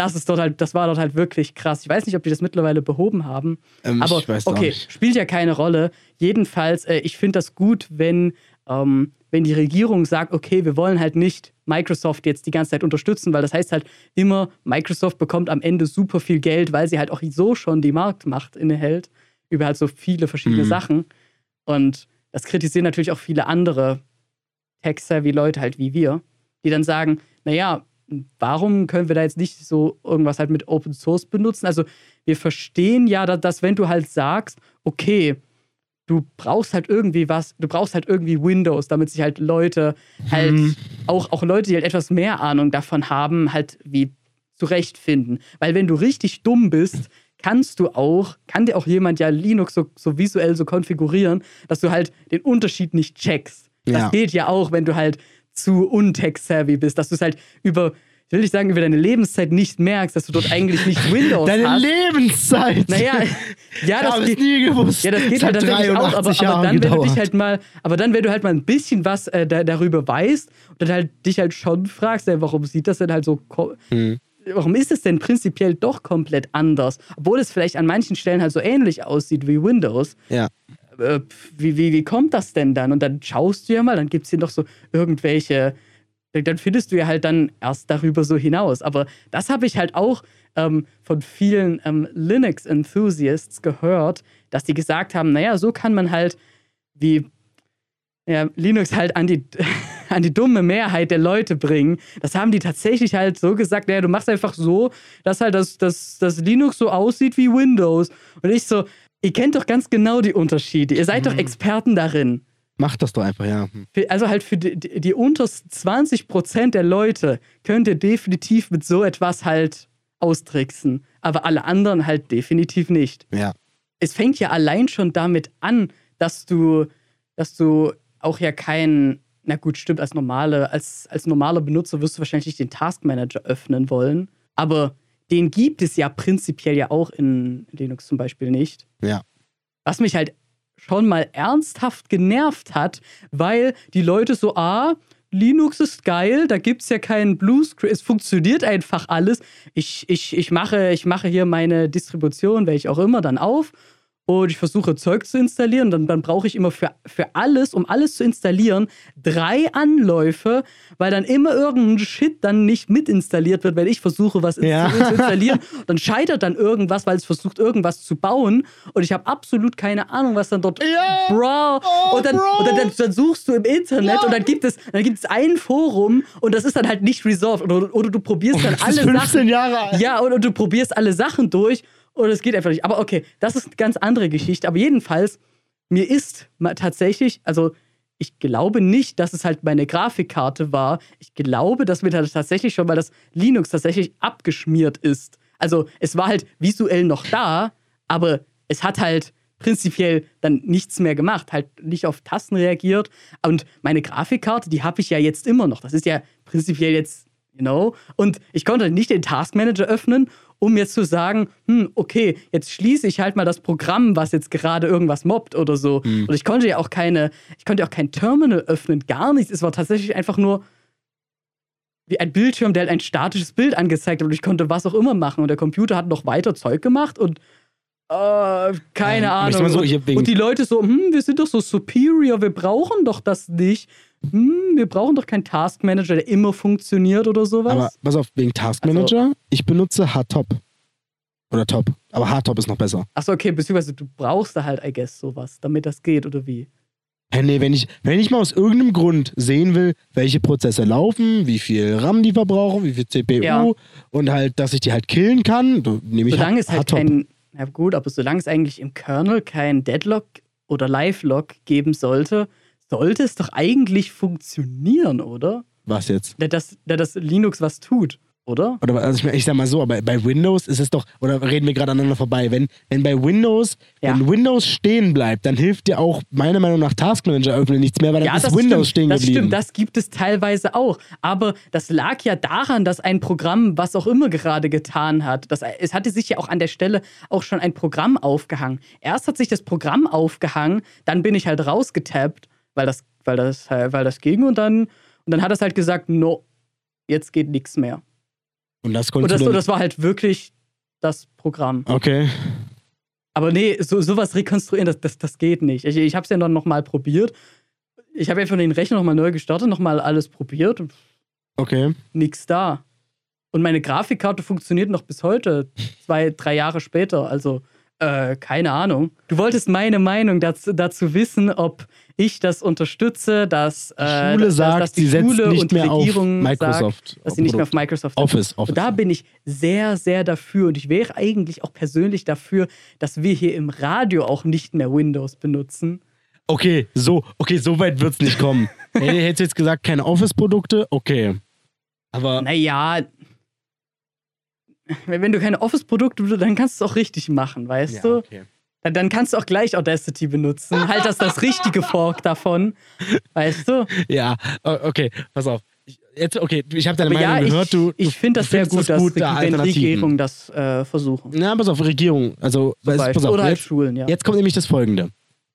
Das ist dort halt, das war dort halt wirklich krass. Ich weiß nicht, ob die das mittlerweile behoben haben. Ähm, Aber ich weiß auch okay, spielt ja keine Rolle. Jedenfalls, äh, ich finde das gut, wenn, ähm, wenn die Regierung sagt, okay, wir wollen halt nicht Microsoft jetzt die ganze Zeit unterstützen, weil das heißt halt immer, Microsoft bekommt am Ende super viel Geld, weil sie halt auch so schon die Marktmacht innehält über halt so viele verschiedene Mhm. Sachen. Und das kritisieren natürlich auch viele andere tech-savvy Leute halt wie wir, die dann sagen, naja, warum können wir da jetzt nicht so irgendwas halt mit Open Source benutzen? Also wir verstehen ja, dass, dass wenn du halt sagst, okay, du brauchst halt irgendwie was, du brauchst halt irgendwie Windows, damit sich halt Leute halt, Hm. auch, auch Leute, die halt etwas mehr Ahnung davon haben, halt wie zurechtfinden. Weil wenn du richtig dumm bist, kannst du auch, kann dir auch jemand ja Linux so, so visuell so konfigurieren, dass du halt den Unterschied nicht checkst. Das Ja. geht ja auch, wenn du halt zu untech-savvy bist, dass du es halt über, ich will nicht sagen, über deine Lebenszeit nicht merkst, dass du dort eigentlich nicht Windows Deine hast. Lebenszeit! Naja, ja, ich das geht, nie gewusst. ja, das geht halt hat tatsächlich auch, aber, 83 aber dann, wenn du gedauert. dich halt mal, aber dann, wenn du halt mal ein bisschen was äh, da, darüber weißt und dann halt dich halt schon fragst, ey, warum sieht das denn halt so, Hm. warum ist es denn prinzipiell doch komplett anders, obwohl es vielleicht an manchen Stellen halt so ähnlich aussieht wie Windows. Ja. Äh, wie, wie, wie kommt das denn dann? Und dann schaust du ja mal, dann gibt es hier noch so irgendwelche, dann findest du ja halt dann erst darüber so hinaus. Aber das habe ich halt auch ähm, von vielen ähm, Linux-Enthusiasts gehört, dass die gesagt haben, naja, so kann man halt wie ja, Linux halt an die, an die dumme Mehrheit der Leute bringen. Das haben die tatsächlich halt so gesagt, naja, du machst einfach so, dass halt das, das, das Linux so aussieht wie Windows. Und ich so, ihr kennt doch ganz genau die Unterschiede. Ihr seid doch Experten darin. Mach das doch einfach, ja. Also halt für die, die, die untersten 20% der Leute könnt ihr definitiv mit so etwas halt austricksen. Aber alle anderen halt definitiv nicht. Ja. Es fängt ja allein schon damit an, dass du, dass du auch ja kein, na gut, stimmt, als normale, als, als normaler Benutzer wirst du wahrscheinlich den Task Manager öffnen wollen. Aber den gibt es ja prinzipiell ja auch in Linux zum Beispiel nicht. Ja. Was mich halt schon mal ernsthaft genervt hat, weil die Leute so, ah, Linux ist geil, da gibt es ja keinen Bluescreen, es funktioniert einfach alles. Ich, ich, ich, mache, ich mache hier meine Distribution, welche auch immer, dann auf und ich versuche Zeug zu installieren. Dann, dann brauche ich immer für, für alles, um alles zu installieren, drei Anläufe, weil dann immer irgendein Shit dann nicht mitinstalliert wird, wenn ich versuche, was Ja. zu installieren. Dann scheitert dann irgendwas, weil es versucht, irgendwas zu bauen. Und ich habe absolut keine Ahnung, was dann dort. Ja. Bro. Oh, und dann, Bro. Und dann, dann, dann suchst du im Internet Ja. und dann gibt es, dann gibt es ein Forum und das ist dann halt nicht resolved. Oder, oder du probierst dann Das alle ist 15 Sachen. Jahre alt. Ja, und, und du probierst alle Sachen durch und es geht einfach nicht. Aber okay, das ist eine ganz andere Geschichte. Aber jedenfalls, mir ist tatsächlich, also ich glaube nicht, dass es halt meine Grafikkarte war. Ich glaube, dass mir da tatsächlich schon mal das Linux tatsächlich abgeschmiert ist. Also es war halt visuell noch da, aber es hat halt prinzipiell dann nichts mehr gemacht, halt nicht auf Tasten reagiert. Und meine Grafikkarte, die habe ich ja jetzt immer noch. Das ist ja prinzipiell jetzt, you know. Und ich konnte nicht den Task Manager öffnen, um jetzt zu sagen, hm, okay, jetzt schließe ich halt mal das Programm, was jetzt gerade irgendwas mobbt oder so. Und ich konnte ja auch keine, ich konnte auch kein Terminal öffnen, gar nichts. Es war tatsächlich einfach nur wie ein Bildschirm, der halt ein statisches Bild angezeigt hat und ich konnte was auch immer machen. Und der Computer hat noch weiter Zeug gemacht und äh, keine sag Ahnung. so, und, und die Leute so, hm, wir sind doch so superior, wir brauchen doch das nicht. Hm, wir brauchen doch keinen Task Manager, der immer funktioniert oder sowas. Aber pass auf, wegen Task Also- Manager, ich benutze Hardtop. Oder Top. Aber Hardtop ist noch besser. Achso, okay, beziehungsweise du brauchst da halt, I guess, sowas, damit das geht oder wie. Hä, nee, wenn ich, wenn ich mal aus irgendeinem Grund sehen will, welche Prozesse laufen, wie viel RAM die verbrauchen, wie viel CPU Ja. und halt, dass ich die halt killen kann, nehme ich Solange es halt kein, na gut, aber solange es eigentlich im Kernel kein Deadlock oder Live-Lock geben sollte, sollte es doch eigentlich funktionieren, oder? Was jetzt? Da das, da das Linux was tut, oder? Oder also ich, ich sag mal so, aber bei Windows ist es doch, oder reden wir gerade aneinander vorbei, wenn, wenn bei Windows, Ja. wenn Windows stehen bleibt, dann hilft dir auch meiner Meinung nach Task Manager öffnen nichts mehr, weil dann Ja, ist das Windows stimmt, stehen das geblieben. stimmt, das gibt es teilweise auch. Aber das lag ja daran, dass ein Programm, was auch immer gerade getan hat, das, es hatte sich ja auch an der Stelle auch schon ein Programm aufgehangen. Erst hat sich das Programm aufgehangen, dann bin ich halt rausgetappt, weil das, weil das, weil das ging und dann, und dann hat es halt gesagt, no, jetzt geht nichts mehr. und das Und konntest das, und dann, das war halt wirklich das Programm. Okay. Aber nee, so, sowas rekonstruieren, das, das, das geht nicht. Ich, ich habe es ja noch, noch mal probiert. Ich habe einfach den Rechner nochmal neu gestartet, nochmal alles probiert und Okay. nix da. Und meine Grafikkarte funktioniert noch bis heute, zwei, drei Jahre später. Also, äh, keine Ahnung. Du wolltest meine Meinung dazu, dazu wissen, ob ich das unterstütze, dass, Die äh, Schule dass, sagt, dass die sie Schule nicht und die mehr auf Regierung Microsoft. sagt, dass sie nicht mehr auf Microsoft Office, Office. und da bin ich sehr, sehr dafür. Und ich wäre eigentlich auch persönlich dafür, dass wir hier im Radio auch nicht mehr Windows benutzen. Okay, so, okay, so weit wird's nicht kommen. Hätte hättest jetzt gesagt, keine Office-Produkte, okay. Aber Naja, wenn du keine Office-Produkte dann kannst du es auch richtig machen, weißt ja, du? okay. Dann, dann kannst du auch gleich Audacity benutzen. halt das das richtige Fork davon, weißt du? Ja, okay, pass auf. Ich, jetzt, okay, ich habe deine Aber Meinung ja, ich, gehört. Du, ich finde das sehr gut, dass gut, da wenn Alternativen. Regierungen das äh, versuchen. Na, pass auf, Regierung. Also, weißt, pass auf, Oder halt jetzt, Schulen, ja. jetzt kommt nämlich das Folgende.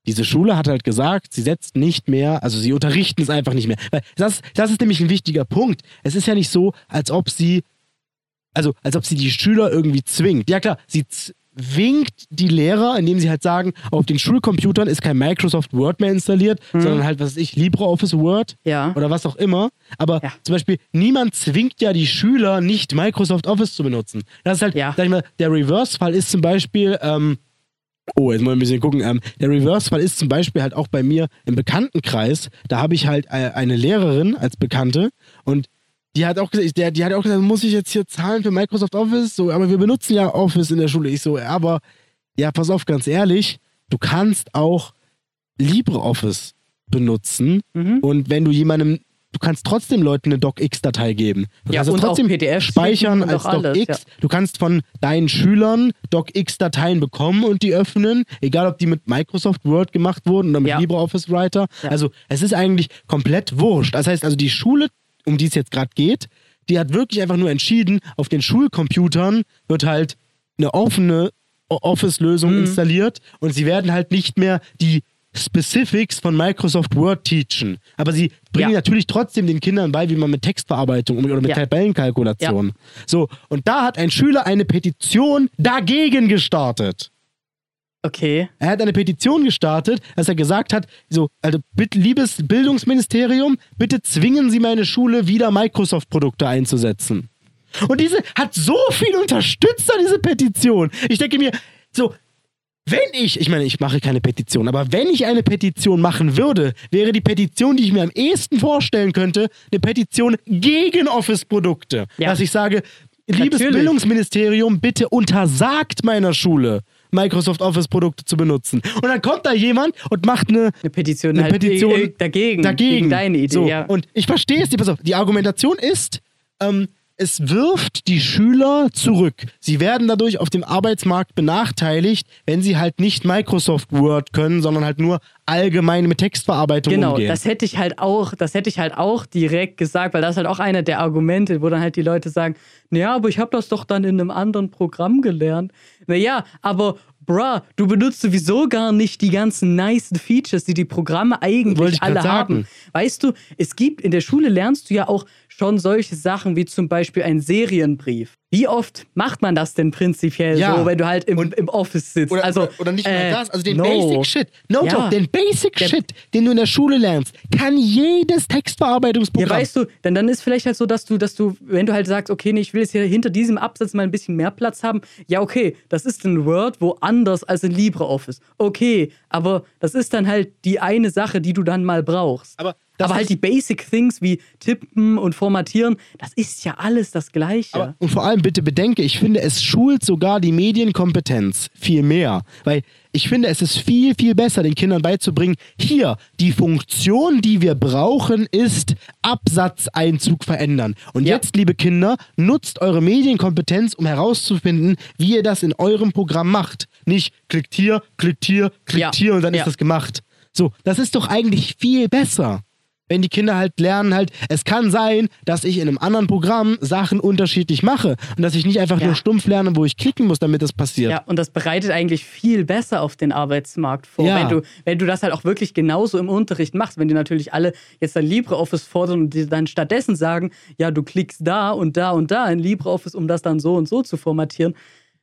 Diese Schule hat halt gesagt, sie setzt nicht mehr, also sie unterrichten es einfach nicht mehr. Weil das, das ist nämlich ein wichtiger Punkt. Es ist ja nicht so, als ob sie, also als ob sie die Schüler irgendwie zwingt. Ja klar, sie zwingt die Lehrer, indem sie halt sagen, auf den Schulcomputern ist kein Microsoft Word mehr installiert, sondern halt, was weiß ich, LibreOffice Word ja. oder was auch immer. Aber Ja. zum Beispiel, niemand zwingt ja die Schüler, nicht Microsoft Office zu benutzen. Das ist halt, Ja. sag ich mal, der Reverse-Fall ist zum Beispiel, ähm, oh, jetzt mal ein bisschen gucken, ähm, der Reverse-Fall ist zum Beispiel halt auch bei mir im Bekanntenkreis. Da habe ich halt äh, eine Lehrerin als Bekannte und die hat auch gesagt, der, die hat auch gesagt, muss ich jetzt hier zahlen für Microsoft Office? So, aber wir benutzen ja Office in der Schule. Ich so, aber ja, pass auf, ganz ehrlich, du kannst auch LibreOffice benutzen Mhm. und wenn du jemandem, du kannst trotzdem Leuten eine DocX-Datei geben. Du Ja, kannst und trotzdem PDF speichern als DocX. Du kannst von deinen Schülern DocX-Dateien bekommen und die öffnen, egal ob die mit Microsoft Word gemacht wurden oder mit Ja. LibreOffice Writer. Ja. Also es ist eigentlich komplett wurscht. Das heißt also die Schule, um die es jetzt gerade geht, die hat wirklich einfach nur entschieden, auf den Schulcomputern wird halt eine offene Office-Lösung Mhm. installiert und sie werden halt nicht mehr die Specifics von Microsoft Word teachen. Aber sie bringen Ja. natürlich trotzdem den Kindern bei, wie man mit Textverarbeitung oder mit Ja. Tabellenkalkulation. So, und da hat ein Schüler eine Petition dagegen gestartet. Okay. Er hat eine Petition gestartet, dass er gesagt hat, so, also bitte, liebes Bildungsministerium, bitte zwingen Sie meine Schule wieder Microsoft-Produkte einzusetzen. Und diese hat so viel Unterstützer, diese Petition. Ich denke mir, so, wenn ich, ich meine, ich mache keine Petition, aber wenn ich eine Petition machen würde, wäre die Petition, die ich mir am ehesten vorstellen könnte, eine Petition gegen Office-Produkte. Ja. Dass ich sage, liebes Natürlich. Bildungsministerium, bitte untersagt meiner Schule, Microsoft Office-Produkte zu benutzen. Und dann kommt da jemand und macht eine, Eine Petition, eine halt Petition äh, dagegen, dagegen. Gegen deine Idee, so, ja. Und ich verstehe es, die, pass auf, die Argumentation ist, ähm, es wirft die Schüler zurück. Sie werden dadurch auf dem Arbeitsmarkt benachteiligt, wenn sie halt nicht Microsoft Word können, sondern halt nur allgemein mit Textverarbeitung Genau, umgehen. das hätte ich halt auch, das hätte ich halt auch direkt gesagt, weil das ist halt auch einer der Argumente, wo dann halt die Leute sagen, naja, aber ich habe das doch dann in einem anderen Programm gelernt. Naja, aber bruh, du benutzt sowieso gar nicht die ganzen nice Features, die die Programme eigentlich alle haben. Weißt du, es gibt in der Schule lernst du ja auch schon solche Sachen wie zum Beispiel ein Serienbrief. wie oft macht man das denn prinzipiell Ja. so, wenn du halt im, Und- im Office sitzt? Oder, also, oder, oder nicht mal äh, das, also den no. Basic Shit. No Ja. joke, den Basic Der- Shit, den du in der Schule lernst, kann jedes Ja, Textbearbeitungsprogramm. weißt du, dann, dann ist vielleicht halt so, dass du, dass du, wenn du halt sagst, okay, nee, ich will jetzt hier hinter diesem Absatz mal ein bisschen mehr Platz haben, ja, okay, das ist in Word woanders als in LibreOffice. Okay, aber das ist dann halt die eine Sache, die du dann mal brauchst. Aber das aber halt die Basic Things wie Tippen und Formatieren, das ist ja alles das Gleiche. Aber, und vor allem bitte bedenke, ich finde, es schult sogar die Medienkompetenz viel mehr. Weil ich finde, es ist viel, viel besser, den Kindern beizubringen, hier, die Funktion, die wir brauchen, ist Absatzeinzug verändern. Und Ja. jetzt, liebe Kinder, nutzt eure Medienkompetenz, um herauszufinden, wie ihr das in eurem Programm macht. Nicht klickt hier, klickt hier, klickt Ja. hier und dann Ja. ist das gemacht. So, das ist doch eigentlich viel besser. Wenn die Kinder halt lernen, halt, es kann sein, dass ich in einem anderen Programm Sachen unterschiedlich mache und dass ich nicht einfach Ja. nur stumpf lerne, wo ich klicken muss, damit das passiert. Ja, und das bereitet eigentlich viel besser auf den Arbeitsmarkt vor, Ja. wenn, du, wenn du das halt auch wirklich genauso im Unterricht machst. Wenn die natürlich alle jetzt dann LibreOffice fordern und die dann stattdessen sagen, ja, du klickst da und da und da in LibreOffice, um das dann so und so zu formatieren.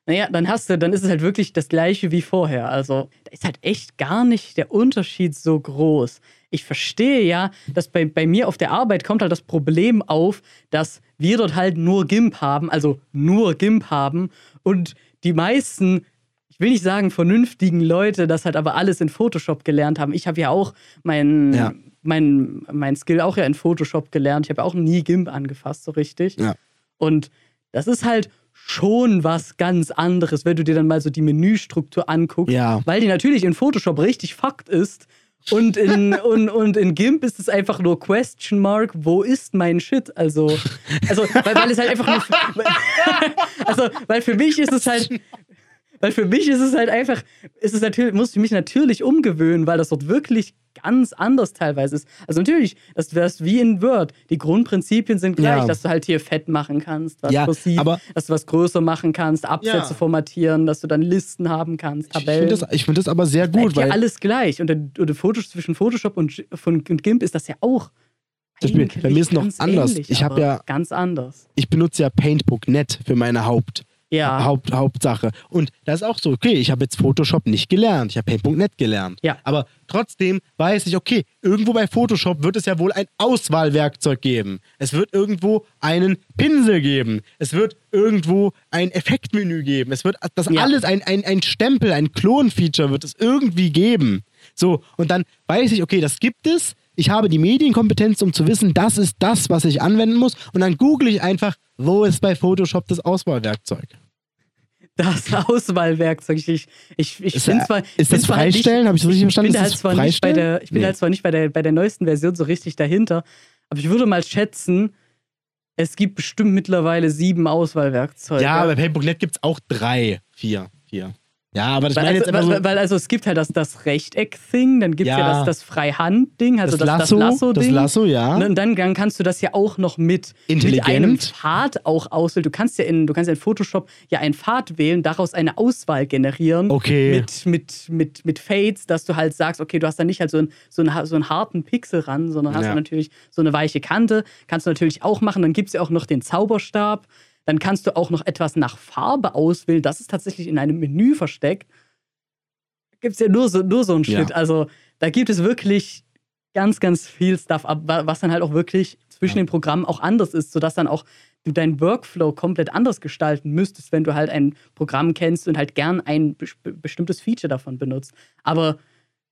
Naja, dann hast du, dann ist es halt wirklich das gleiche wie vorher. Also da ist halt echt gar nicht der Unterschied so groß. Ich verstehe ja, dass bei, bei mir auf der Arbeit kommt halt das Problem auf, dass wir dort halt nur GIMP haben, also nur GIMP haben und die meisten ich will nicht sagen vernünftigen Leute, das halt aber alles in Photoshop gelernt haben. Ich habe ja auch mein, Ja. mein, mein Skill auch ja in Photoshop gelernt. Ich habe auch nie GIMP angefasst, so richtig. Ja. Und das ist halt schon was ganz anderes, wenn du dir dann mal so die Menüstruktur anguckst. Ja. Weil die natürlich in Photoshop richtig Fakt ist. Und in, und, und in GIMP ist es einfach nur Question Mark, wo ist mein Shit? Also, also weil, weil es halt einfach nur. also, weil für mich ist es halt. Weil für mich ist es halt einfach, ist es natürlich, muss ich mich natürlich umgewöhnen, weil das dort wirklich ganz anders teilweise ist. Also natürlich, das das wie in Word. Die Grundprinzipien sind gleich, Ja. dass du halt hier fett machen kannst, was Ja, kursiv, aber- dass du was größer machen kannst, Absätze Ja. formatieren, dass du dann Listen haben kannst, Ich Tabellen. finde das, ich find das aber sehr gut, ja weil alles gleich. Und, und Fotos, zwischen Photoshop und, von, und GIMP ist das ja auch. Bei mir ist noch anders. Ähnlich, Ich hab aber ja- Ganz anders. ich benutze ja Paintbook.net für meine Haupt, Ja. Haupt, Hauptsache. Und das ist auch so, okay, ich habe jetzt Photoshop nicht gelernt, ich habe Paint.net gelernt. Ja. Aber trotzdem weiß ich, okay, irgendwo bei Photoshop wird es ja wohl ein Auswahlwerkzeug geben. Es wird irgendwo einen Pinsel geben. Es wird irgendwo ein Effektmenü geben. Es wird das Ja. alles, ein, ein, ein Stempel, ein Klon-Feature wird es irgendwie geben. So, und dann weiß ich, okay, das gibt es. Ich habe die Medienkompetenz, um zu wissen, das ist das, was ich anwenden muss. Und dann google ich einfach, wo ist bei Photoshop das Auswahlwerkzeug. Das Auswahlwerkzeug. Ich, ich, ich, ich Ist, bin zwar. ist bin das zwar Freistellen? Habe ich so richtig ich verstanden? bin Ist halt zwar nicht bei der, ich bin Nee. halt zwar nicht bei der, bei der neuesten Version so richtig dahinter, aber ich würde mal schätzen, es gibt bestimmt mittlerweile sieben Auswahlwerkzeuge. Ja, bei Paint.net gibt es auch drei, vier, vier. Ja, aber das weil, meine also, jetzt weil, so. weil also es gibt halt das, das Rechteck-Thing, dann gibt es ja. Ja. das, das Freihand-Ding, also das das, Lasso, das Lasso-Ding. das Lasso, ja. Und dann, dann kannst du das ja auch noch mit, mit einem Pfad auch auswählen. Du kannst ja in, du kannst ja in Photoshop ja einen Pfad wählen, daraus eine Auswahl generieren. Okay. Mit, mit, mit, mit Fades, dass du halt sagst, okay, du hast da nicht halt so, ein, so, einen, so einen harten Pixel ran, sondern hast Ja. du natürlich so eine weiche Kante. Kannst du natürlich auch machen. Dann gibt es ja auch noch den Zauberstab. Dann kannst du auch noch etwas nach Farbe auswählen. Das ist tatsächlich in einem Menü versteckt. Gibt es ja nur so, nur so einen Ja. Shit. Also da gibt es wirklich ganz, ganz viel Stuff, ab- was dann halt auch wirklich zwischen Ja. den Programmen auch anders ist, sodass dann auch du deinen Workflow komplett anders gestalten müsstest, wenn du halt ein Programm kennst und halt gern ein bes- bestimmtes Feature davon benutzt. Aber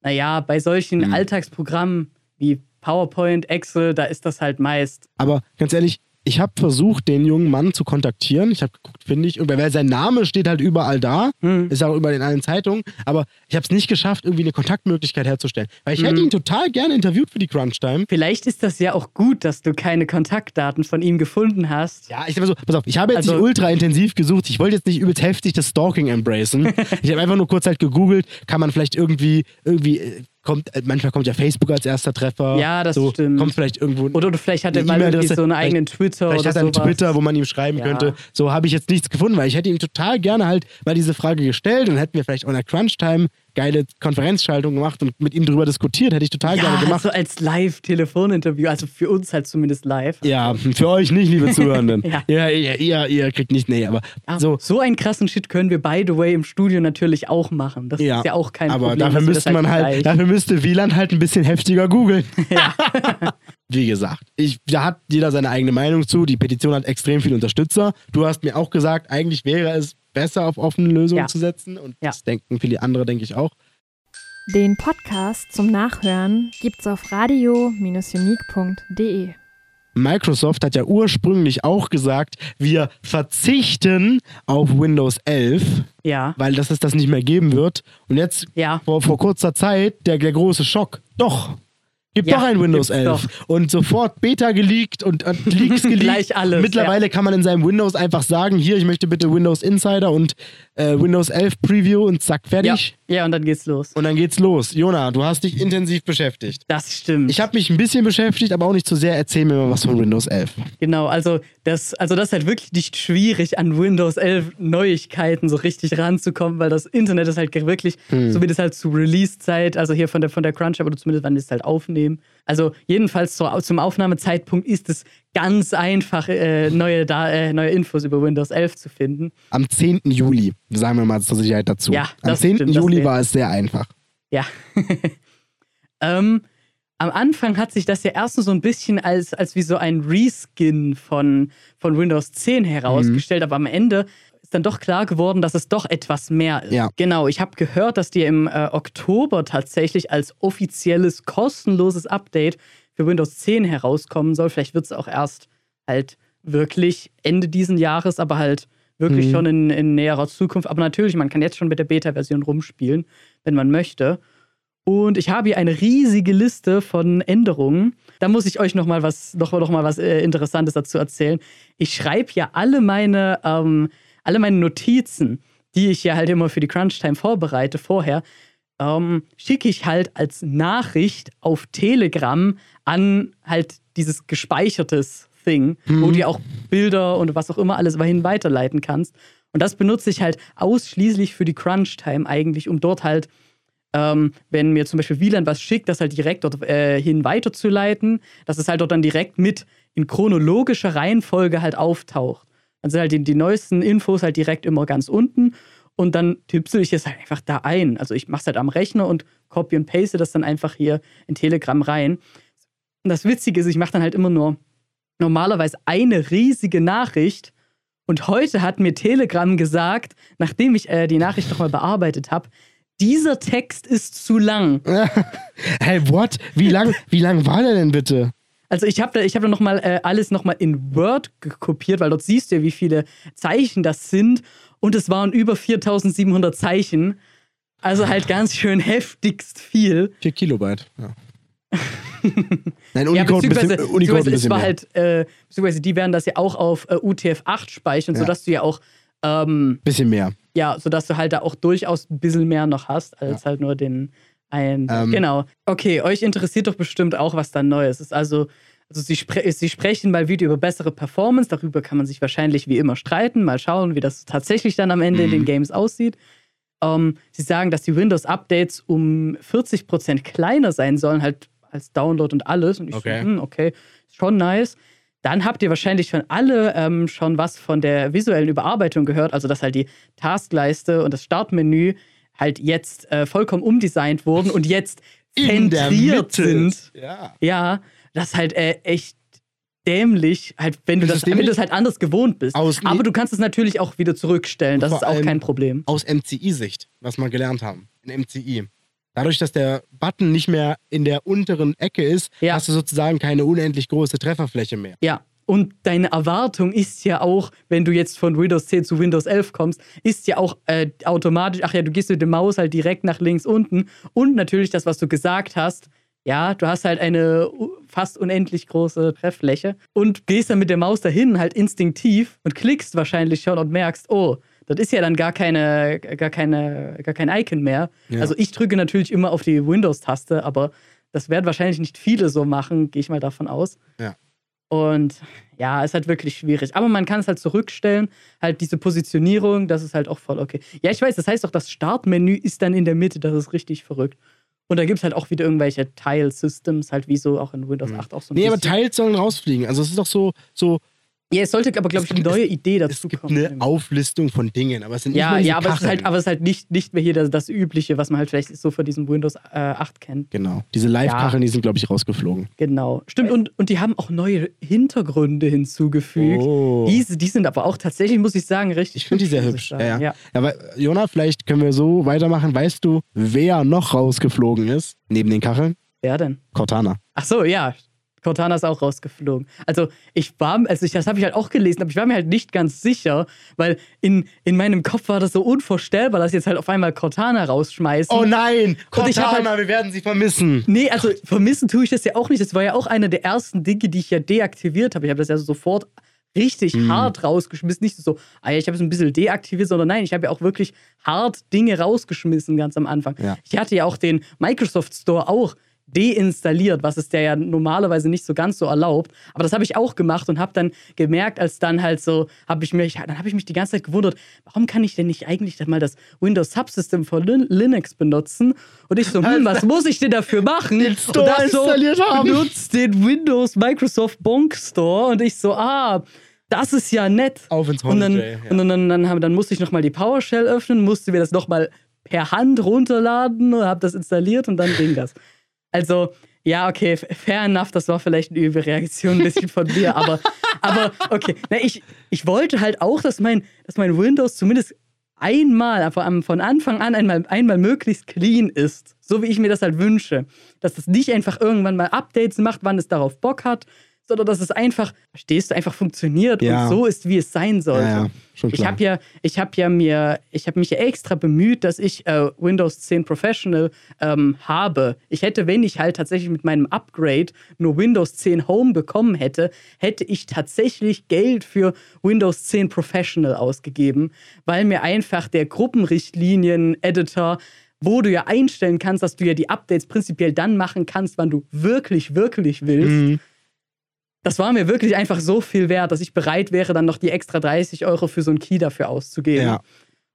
naja, bei solchen Mhm. Alltagsprogrammen wie PowerPoint, Excel, da ist das halt meist. Aber ganz ehrlich, ich habe versucht, den jungen Mann zu kontaktieren. Ich habe geguckt, finde ich, irgendwer, weil sein Name steht halt überall da, Hm. ist auch überall in allen Zeitungen, aber ich habe es nicht geschafft, irgendwie eine Kontaktmöglichkeit herzustellen. Weil ich hätte Mhm. ihn total gerne interviewt für die Crunch Time. Vielleicht ist das ja auch gut, dass du keine Kontaktdaten von ihm gefunden hast. Ja, ich sag mal so, pass auf, ich habe jetzt Also- nicht ultra intensiv gesucht. Ich wollte jetzt nicht übelst heftig das Stalking embracen. ich habe einfach nur kurz halt gegoogelt, kann man vielleicht irgendwie, irgendwie, äh, kommt, äh, manchmal kommt ja Facebook als erster Treffer. Ja, das so, stimmt. Kommt vielleicht irgendwo. Oder du vielleicht hat er mal irgendwie E-Mail-Adresse, so einen vielleicht- eigenen Twitter Vielleicht oder hat er einen sowas. Twitter, wo man ihm schreiben Ja. könnte. So habe ich jetzt nichts gefunden, weil ich hätte ihm total gerne halt mal diese Frage gestellt und hätten wir vielleicht auch in der Crunch-Time geile Konferenzschaltung gemacht und mit ihm drüber diskutiert. Hätte ich total ja, gerne gemacht. so als Live-Telefoninterview, also für uns halt zumindest live. Ja, für euch nicht, liebe Zuhörenden. Ja. ja. ihr, ihr, ihr kriegt nicht, nee, aber Ja, so. so einen krassen Shit können wir, by the way, im Studio natürlich auch machen. Das Ja, ist ja auch kein aber Problem. dafür dass wir müsste man halt, gleich- dafür müsste Wieland halt ein bisschen heftiger googeln. Ja. Wie gesagt, ich, da hat jeder seine eigene Meinung zu. Die Petition hat extrem viele Unterstützer. Du hast mir auch gesagt, eigentlich wäre es besser, auf offene Lösungen Ja. zu setzen. Und Ja. das denken viele andere, denke ich auch. Den Podcast zum Nachhören gibt's auf radio-unique.de. Microsoft hat ja ursprünglich auch gesagt, wir verzichten auf Windows 11, ja. weil das es das nicht mehr geben wird. Und jetzt Ja. vor, vor kurzer Zeit der, der große Schock. Doch. Gibt Ja, doch ein Windows gibt's 11. Und sofort Beta geleakt und, und Leaks geleakt. Gleich alles, Mittlerweile kann man in seinem Windows einfach sagen, hier, ich möchte bitte Windows Insider und äh, Windows 11 Preview und zack, Ja. fertig. ja, und dann geht's los. Und dann geht's los. Jona, du hast dich intensiv beschäftigt. Das stimmt. Ich habe mich ein bisschen beschäftigt, aber auch nicht zu sehr. Erzähl mir mal was von Windows 11. Genau, also das, also das ist halt wirklich nicht schwierig, an Windows 11 Neuigkeiten so richtig ranzukommen, weil das Internet ist halt wirklich, Hm. so wie das halt zu Release-Zeit, also hier von der, von der Crunch, aber zumindest wann es halt aufnehmen. Also jedenfalls zur, zum Aufnahmezeitpunkt ist es ganz einfach, äh, neue, da, äh, neue Infos über Windows 11 zu finden. Am 10. Juli, sagen wir mal zur Sicherheit dazu. Ja, Am das 10. stimmt, Juli war es sehr einfach. Ja. ähm, am Anfang hat sich das ja erstens so ein bisschen als, als wie so ein Reskin von, von Windows 10 herausgestellt, aber am Ende ist dann doch klar geworden, dass es doch etwas mehr ist. Ja. Genau, ich habe gehört, dass die im äh, Oktober tatsächlich als offizielles, kostenloses Update für Windows 10 herauskommen soll. Vielleicht wird es auch erst halt wirklich Ende diesen Jahres, aber halt wirklich Mhm. schon in, in näherer Zukunft. Aber natürlich, man kann jetzt schon mit der Beta-Version rumspielen, wenn man möchte. Und ich habe hier eine riesige Liste von Änderungen. Da muss ich euch noch mal was, noch, noch mal was äh, Interessantes dazu erzählen. Ich schreibe ja alle meine, ähm, alle meine Notizen, die ich ja halt immer für die Crunch-Time vorbereite vorher, ähm, schicke ich halt als Nachricht auf Telegram an halt dieses gespeichertes Thing, wo du auch Bilder und was auch immer alles dahin weiterleiten kannst. Und das benutze ich halt ausschließlich für die Crunch-Time eigentlich, um dort halt ähm, wenn mir zum Beispiel Wieland was schickt, das halt direkt dort äh, hin weiterzuleiten, dass es halt dort dann direkt mit in chronologischer Reihenfolge halt auftaucht. Dann sind halt die, die neuesten Infos halt direkt immer ganz unten und dann tippsel ich es halt einfach da ein. Also ich mache es halt am Rechner und copy und paste das dann einfach hier in Telegram rein. Und das Witzige ist, ich mache dann halt immer nur normalerweise eine riesige Nachricht. Und heute hat mir Telegram gesagt, nachdem ich äh, die Nachricht nochmal bearbeitet habe, dieser Text ist zu lang. Hey, what? Wie lang, wie lang war der denn bitte? Also ich habe da, ich hab da nochmal äh, alles nochmal in Word kopiert, weil dort siehst du ja, wie viele Zeichen das sind. Und es waren über 4700 Zeichen. Also halt ganz schön heftigst viel. 4 Kilobyte. Ja. Nein, Ja, Unicode, ein beziehungsweise, bisschen, ein beziehungsweise es bisschen war mehr. halt, äh, beziehungsweise die werden das ja auch auf äh, UTF-8 speichern, Ja. sodass du ja auch, ähm, bisschen mehr. ja, sodass du halt da auch durchaus ein bisschen mehr noch hast, als halt nur den einen. Ähm. genau. Okay, euch interessiert doch bestimmt auch, was da Neues ist. Also, also sie, spre sie sprechen mal wieder über bessere Performance, darüber kann man sich wahrscheinlich wie immer streiten, mal schauen, wie das tatsächlich dann am Ende in Mhm. den Games aussieht. Ähm, sie sagen, dass die Windows-Updates um 40% kleiner sein sollen, halt als Download und alles. Und ich Okay. so, hm, okay, schon nice. Dann habt ihr wahrscheinlich schon alle ähm, schon was von der visuellen Überarbeitung gehört, also dass halt die Taskleiste und das Startmenü halt jetzt äh, vollkommen umdesignt wurden und jetzt zentriert sind. Ja. Ja, das ist halt äh, echt dämlich, halt, wenn du Das das, wenn du das halt anders gewohnt bist. Aus- Aber du kannst es natürlich auch wieder zurückstellen, das ist auch kein Problem. Aus MCI-Sicht, was wir gelernt haben. In MCI. Dadurch, dass der Button nicht mehr in der unteren Ecke ist, Ja. hast du sozusagen keine unendlich große Trefferfläche mehr. Ja. Und deine Erwartung ist ja auch, wenn du jetzt von Windows 10 zu Windows 11 kommst, ist ja auch äh, automatisch, ach ja, du gehst mit dem Maus halt direkt nach links unten. Und natürlich das, was du gesagt hast, ja, du hast halt eine fast unendlich große Trefffläche und gehst dann mit der Maus dahin halt instinktiv und klickst wahrscheinlich schon und merkst, oh, das ist ja dann gar keine, gar keine, gar kein Icon mehr. Ja. Also ich drücke natürlich immer auf die Windows-Taste, aber das werden wahrscheinlich nicht viele so machen, gehe ich mal davon aus. Ja. Und ja, ist halt wirklich schwierig. Aber man kann es halt zurückstellen, halt diese Positionierung, das ist halt auch voll okay. Ja, ich weiß, das heißt auch, das Startmenü ist dann in der Mitte, das ist richtig verrückt. Und da gibt es halt auch wieder irgendwelche Tile-Systems, halt wie so auch in Windows 8 auch so ein Nee, aber bisschen. Tiles sollen rausfliegen. Also es ist doch so, so Ja, es sollte aber, glaube ich, eine neue Idee es dazu gibt kommen. eine Auflistung von Dingen, aber es sind nicht ja, diese ja, aber es ist halt, Kacheln. aber es ist halt nicht, nicht mehr hier das, das Übliche, was man halt vielleicht so von diesem Windows äh, 8 kennt. Genau. Diese Live-Kacheln, die sind, glaube ich, rausgeflogen. Genau. Stimmt, und, und die haben auch neue Hintergründe hinzugefügt. Oh. Diese, die sind aber auch tatsächlich, muss ich sagen, richtig Ich finde die sehr hübsch. Ja, sagen. ja. Aber Jona, vielleicht können wir so weitermachen. Weißt du, wer noch rausgeflogen ist? Neben den Kacheln? Wer denn? Cortana. Ach so, ja. Cortana ist auch rausgeflogen. Also ich war, also ich, das habe ich halt auch gelesen, aber ich war mir halt nicht ganz sicher, weil in, in meinem Kopf war das so unvorstellbar, dass jetzt halt auf einmal Cortana rausschmeißen. Oh nein! Hab Cortana, wir werden sie vermissen. Nee, also vermissen tue ich das ja auch nicht. Das war ja auch eine der ersten Dinge, die ich ja deaktiviert habe. Ich habe das ja sofort richtig Mhm. hart rausgeschmissen. Nicht so, ah ja, ich habe es ein bisschen deaktiviert, sondern nein, ich habe ja auch wirklich hart Dinge rausgeschmissen ganz am Anfang. Ja. Ich hatte ja auch den Microsoft Store auch deinstalliert, was es der ja normalerweise nicht so ganz so erlaubt. Aber das habe ich auch gemacht und habe dann gemerkt, als dann halt so, habe ich mich, dann habe ich mich die ganze Zeit gewundert, warum kann ich denn nicht eigentlich dann mal das Windows Subsystem von Lin Linux benutzen? Und ich so, hm, was muss ich denn dafür machen? Den und Store das so, installiert haben. benutzt den Windows Microsoft Bonk Store und ich so, ah, das ist ja nett. Auf ins Und dann, Holiday. Ja. und dann, dann, dann, haben- dann musste ich nochmal die PowerShell öffnen, musste mir das nochmal per Hand runterladen und habe das installiert und dann ging das. Also, ja, okay, fair enough, das war vielleicht eine Überreaktion ein bisschen von mir, aber, aber okay. Na, ich, ich wollte halt auch, dass mein, dass mein Windows zumindest einmal, von Anfang an einmal, einmal möglichst clean ist. So wie ich mir das halt wünsche. Dass das nicht einfach irgendwann mal Updates macht, wann es darauf Bock hat, sondern dass es einfach, verstehst du, einfach funktioniert Ja. und so ist, wie es sein sollte. Ja, ja, Ich habe ja, ich habe ja mir, ich habe mich ja extra bemüht, dass ich äh, Windows 10 Professional ähm, habe. Ich hätte, wenn ich halt tatsächlich mit meinem Upgrade nur Windows 10 Home bekommen hätte, hätte ich tatsächlich Geld für Windows 10 Professional ausgegeben, weil mir einfach der Gruppenrichtlinien-Editor wo du ja einstellen kannst, dass du ja die Updates prinzipiell dann machen kannst, wann du wirklich, wirklich willst. Mhm. Das war mir wirklich einfach so viel wert, dass ich bereit wäre, dann noch die extra 30 Euro für so einen Key dafür auszugeben. Ja.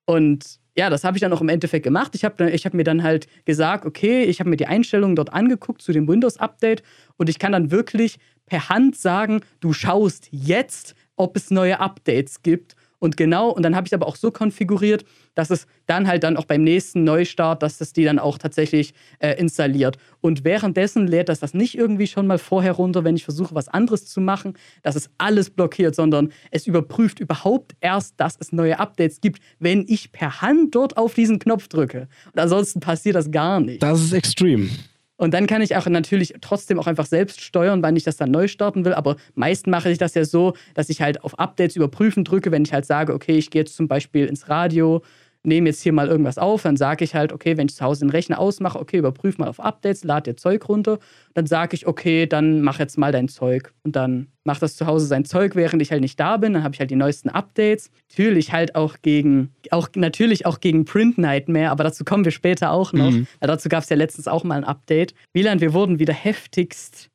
Und ja, das habe ich dann auch im Endeffekt gemacht. Ich habe ich hab mir dann halt gesagt, okay, ich habe mir die Einstellungen dort angeguckt zu dem Windows-Update und ich kann dann wirklich per Hand sagen, du schaust jetzt, ob es neue Updates gibt. Und genau, und dann habe ich es aber auch so konfiguriert, dass es dann halt dann auch beim nächsten Neustart, dass das die dann auch tatsächlich äh, installiert. Und währenddessen lädt das das nicht irgendwie schon mal vorher runter, wenn ich versuche, was anderes zu machen, dass es alles blockiert, sondern es überprüft überhaupt erst, dass es neue Updates gibt, wenn ich per Hand dort auf diesen Knopf drücke. Und ansonsten passiert das gar nicht. Das ist extrem. Und dann kann ich auch natürlich trotzdem auch einfach selbst steuern, wann ich das dann neu starten will. Aber meist mache ich das ja so, dass ich halt auf Updates überprüfen drücke, wenn ich halt sage, okay, ich gehe jetzt zum Beispiel ins Radio, nehme jetzt hier mal irgendwas auf, dann sage ich halt, okay, wenn ich zu Hause den Rechner ausmache, okay, überprüf mal auf Updates, lad dir Zeug runter. Dann sage ich, okay, dann mach jetzt mal dein Zeug. Und dann macht das zu Hause sein Zeug, während ich halt nicht da bin. Dann habe ich halt die neuesten Updates. Natürlich halt auch gegen, auch natürlich auch gegen Print Nightmare, aber dazu kommen wir später auch noch. Mhm. Weil dazu gab es ja letztens auch mal ein Update. Wieland, wir wurden wieder heftigst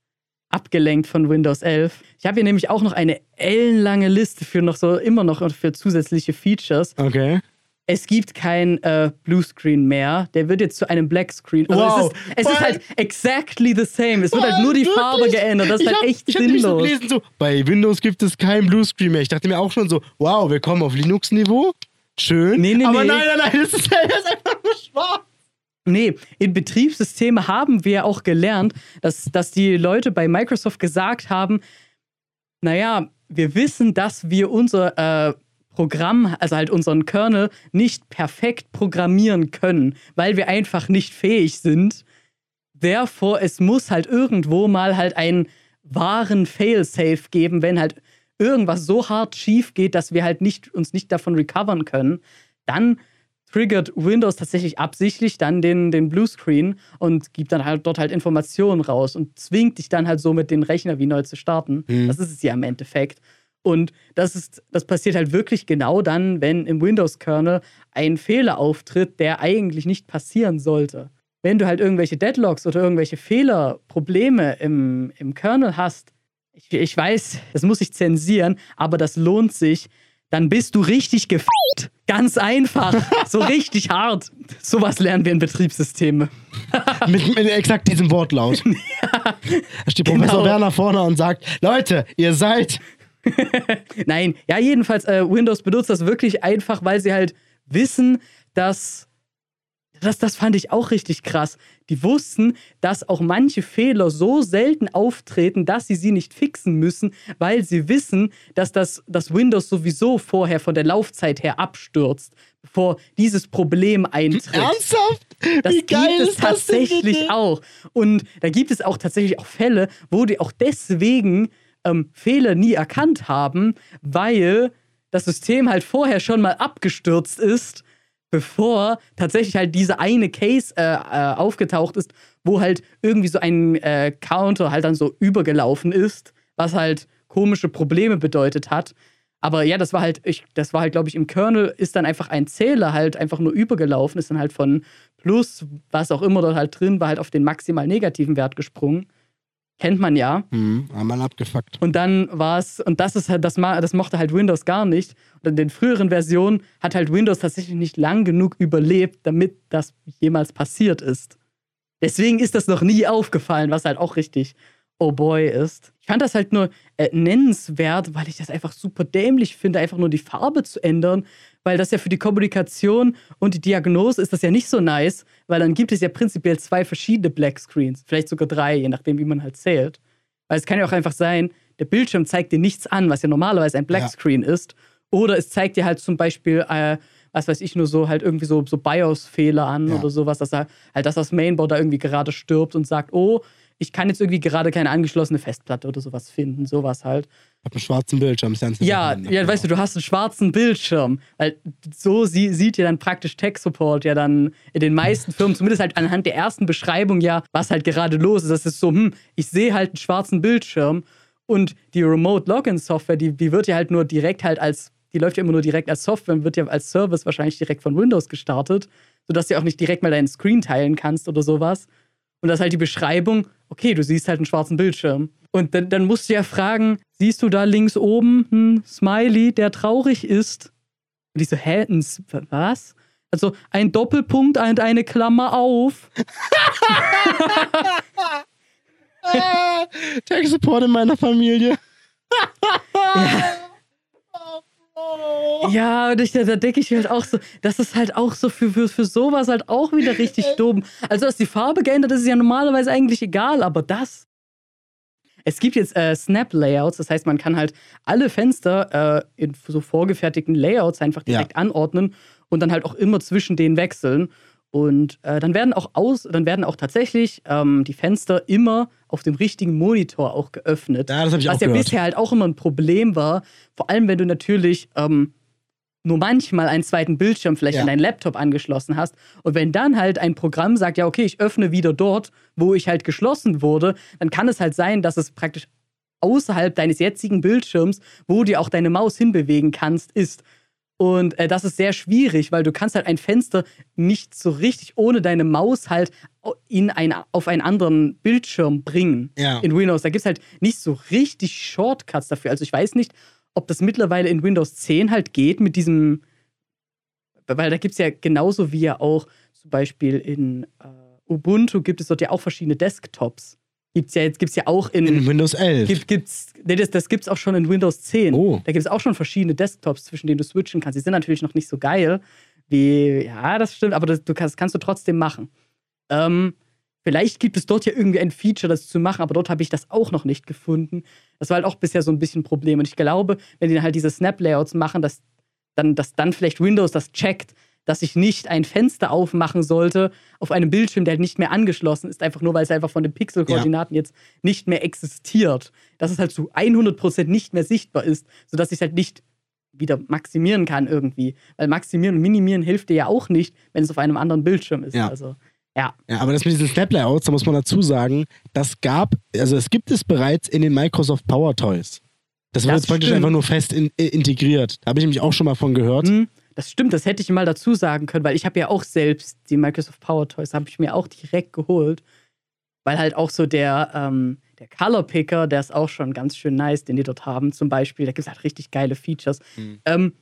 abgelenkt von Windows 11. Ich habe hier nämlich auch noch eine ellenlange Liste für noch so immer noch für zusätzliche Features. Okay. Es gibt kein äh, Bluescreen mehr. Der wird jetzt zu einem Blackscreen. Also Wow. es ist, es ist halt exactly the same. Es wird halt nur die Wirklich? Farbe geändert. Das ist ich halt hab, echt ich hab so sinnlos. gelesen, so, bei Windows gibt es kein Bluescreen mehr. Ich dachte mir auch schon so, wow, wir kommen auf Linux-Niveau. Schön. Nee, nee, Aber nee. nein, nein, nein, das ist, das ist einfach nur schwarz. Nee, in Betriebssysteme haben wir auch gelernt, dass, dass die Leute bei Microsoft gesagt haben, naja, wir wissen, dass wir unser äh, Programm, also halt unseren Kernel, nicht perfekt programmieren können, weil wir einfach nicht fähig sind. Therefore, es muss halt irgendwo mal halt einen wahren Failsafe geben, wenn halt irgendwas so hart schief geht, dass wir halt nicht, uns nicht davon recovern können. Dann triggert Windows tatsächlich absichtlich dann den, den Bluescreen und gibt dann halt dort halt Informationen raus und zwingt dich dann halt so mit den Rechner wie neu zu starten. Mhm. Das ist es ja im Endeffekt. Und das ist, das passiert halt wirklich genau dann, wenn im Windows-Kernel ein Fehler auftritt, der eigentlich nicht passieren sollte. Wenn du halt irgendwelche Deadlocks oder irgendwelche Fehler, Probleme im, im Kernel hast, ich, ich weiß, das muss ich zensieren, aber das lohnt sich. Dann bist du richtig gefickt. Ganz einfach. so richtig hart. Sowas lernen wir in Betriebssystemen. mit, mit exakt diesem Wortlaut. Da steht Professor Genau. Werner vorne und sagt: Leute, ihr seid. Nein, ja, jedenfalls, äh, Windows benutzt das wirklich einfach, weil sie halt wissen, dass. Das, das fand ich auch richtig krass. Die wussten, dass auch manche Fehler so selten auftreten, dass sie sie nicht fixen müssen, weil sie wissen, dass das, das Windows sowieso vorher von der Laufzeit her abstürzt, bevor dieses Problem eintritt. Ernsthaft? Das Wie geil gibt es tatsächlich auch. Und da gibt es auch tatsächlich auch Fälle, wo die auch deswegen ähm, Fehler nie erkannt haben, weil das System halt vorher schon mal abgestürzt ist, bevor tatsächlich halt diese eine Case äh, äh, aufgetaucht ist, wo halt irgendwie so ein äh, Counter halt dann so übergelaufen ist, was halt komische Probleme bedeutet hat. Aber ja, das war halt, ich, das war halt, glaube ich, im Kernel ist dann einfach ein Zähler halt einfach nur übergelaufen, ist dann halt von plus, was auch immer dort halt drin war, halt auf den maximal negativen Wert gesprungen. Kennt man ja. Hm, einmal abgefuckt. Und dann war es, und das ist halt, das, das mochte halt Windows gar nicht. Und in den früheren Versionen hat halt Windows tatsächlich nicht lang genug überlebt, damit das jemals passiert ist. Deswegen ist das noch nie aufgefallen, was halt auch richtig oh boy ist. Ich fand das halt nur äh, nennenswert, weil ich das einfach super dämlich finde, einfach nur die Farbe zu ändern, weil das ja für die Kommunikation und die Diagnose ist das ja nicht so nice, weil dann gibt es ja prinzipiell zwei verschiedene Black Screens, vielleicht sogar drei, je nachdem, wie man halt zählt. Weil es kann ja auch einfach sein, der Bildschirm zeigt dir nichts an, was ja normalerweise ein Black Ja. Screen ist. Oder es zeigt dir halt zum Beispiel, äh, was weiß ich, nur so halt irgendwie so, so BIOS-Fehler an Ja. oder sowas, dass er halt, dass das Mainboard da irgendwie gerade stirbt und sagt, oh, ich kann jetzt irgendwie gerade keine angeschlossene Festplatte oder sowas finden, sowas halt. Hab einen schwarzen Bildschirm. ist ja Zusammenhang. ja, weißt du, du hast einen schwarzen Bildschirm. Weil so sie, sieht ja dann praktisch Tech-Support ja dann in den meisten Firmen, zumindest halt anhand der ersten Beschreibung ja, was halt gerade los ist. Das ist so, hm, ich sehe halt einen schwarzen Bildschirm und die Remote-Login-Software, die, die wird ja halt nur direkt halt als, die läuft ja immer nur direkt als Software und wird ja als Service wahrscheinlich direkt von Windows gestartet, sodass du auch nicht direkt mal deinen Screen teilen kannst oder sowas. Und das ist halt die Beschreibung, okay, du siehst halt einen schwarzen Bildschirm. Und dann, dann musst du ja fragen, siehst du da links oben einen Smiley, der traurig ist? Und ich so, hä, ein, was? Also ein Doppelpunkt und eine Klammer auf. Tech Support in meiner Familie. Ja, und ich, da, da denke ich halt auch so, das ist halt auch so für, für, für sowas halt auch wieder richtig dumm. Also, dass die Farbe geändert ist, ist ja normalerweise eigentlich egal, aber das. Es gibt jetzt äh, Snap-Layouts, das heißt, man kann halt alle Fenster äh, in so vorgefertigten Layouts einfach Ja. direkt anordnen und dann halt auch immer zwischen denen wechseln. Und äh, dann werden auch aus, dann werden auch tatsächlich ähm, die Fenster immer auf dem richtigen Monitor auch geöffnet. Ja, das ich auch Was ja gehört. bisher halt auch immer ein Problem war, vor allem wenn du natürlich ähm, nur manchmal einen zweiten Bildschirm vielleicht Ja. an deinen Laptop angeschlossen hast. Und wenn dann halt ein Programm sagt, ja, okay, ich öffne wieder dort, wo ich halt geschlossen wurde, dann kann es halt sein, dass es praktisch außerhalb deines jetzigen Bildschirms, wo du auch deine Maus hinbewegen kannst, ist. Und äh, das ist sehr schwierig, weil du kannst halt ein Fenster nicht so richtig ohne deine Maus halt in ein, auf einen anderen Bildschirm bringen Ja. in Windows. Da gibt es halt nicht so richtig Shortcuts dafür. Also ich weiß nicht, ob das mittlerweile in Windows 10 halt geht mit diesem, weil da gibt es ja genauso wie ja auch zum Beispiel in äh, Ubuntu gibt es dort ja auch verschiedene Desktops. Gibt's ja jetzt gibt's ja auch in, In Windows 11. gibt, gibt's, nee, das, das gibt's auch schon in Windows 10. Oh. Da gibt es auch schon verschiedene Desktops, zwischen denen du switchen kannst. Die sind natürlich noch nicht so geil wie, ja, das stimmt, aber das, du kannst, kannst du trotzdem machen. Ähm, vielleicht gibt es dort ja irgendwie ein Feature, das zu machen, aber dort habe ich das auch noch nicht gefunden. Das war halt auch bisher so ein bisschen ein Problem. Und ich glaube, wenn die halt diese Snap-Layouts machen, dass dann, dass dann vielleicht Windows das checkt, dass ich nicht ein Fenster aufmachen sollte auf einem Bildschirm, der halt nicht mehr angeschlossen ist, einfach nur weil es einfach von den Pixelkoordinaten jetzt nicht mehr existiert. Dass es halt zu 100% nicht mehr sichtbar ist, sodass ich es halt nicht wieder maximieren kann irgendwie. Weil maximieren und minimieren hilft dir ja auch nicht, wenn es auf einem anderen Bildschirm ist. Ja. Also, ja. Ja, aber das mit diesen Snap-Layouts, da muss man dazu sagen, das gab, also es gibt es bereits in den Microsoft Power Toys. Das wird Das jetzt praktisch stimmt. einfach nur fest in, äh, integriert. Da habe ich nämlich auch schon mal von gehört. Hm, das stimmt, das hätte ich mal dazu sagen können, weil ich habe ja auch selbst die Microsoft Power Toys, habe ich mir auch direkt geholt, weil halt auch so der, ähm, der Color Picker, der ist auch schon ganz schön nice, den die dort haben. Zum Beispiel, da gibt es halt richtig geile Features. Mhm. Ähm,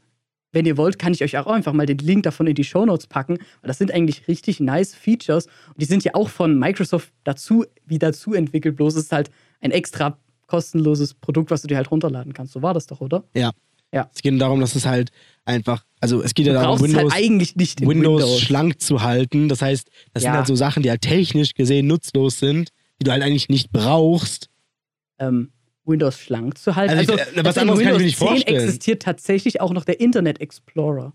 wenn ihr wollt, kann ich euch auch einfach mal den Link davon in die Shownotes packen, weil das sind eigentlich richtig nice Features. Und die sind ja auch von Microsoft dazu, wie dazu entwickelt, bloß es ist halt ein extra kostenloses Produkt, was du dir halt runterladen kannst. So war das doch, oder? Ja. Ja. Es geht darum, dass es halt einfach, also es geht Du ja darum, es Windows, halt eigentlich nicht in Windows, Windows. schlank zu halten. Das heißt, das sind Ja. halt so Sachen, die halt technisch gesehen nutzlos sind, die du halt eigentlich nicht brauchst. ähm, Windows schlank zu halten. Also, Also, äh, was anderes kann ich mir nicht 10 vorstellen. existiert tatsächlich auch noch der Internet Explorer.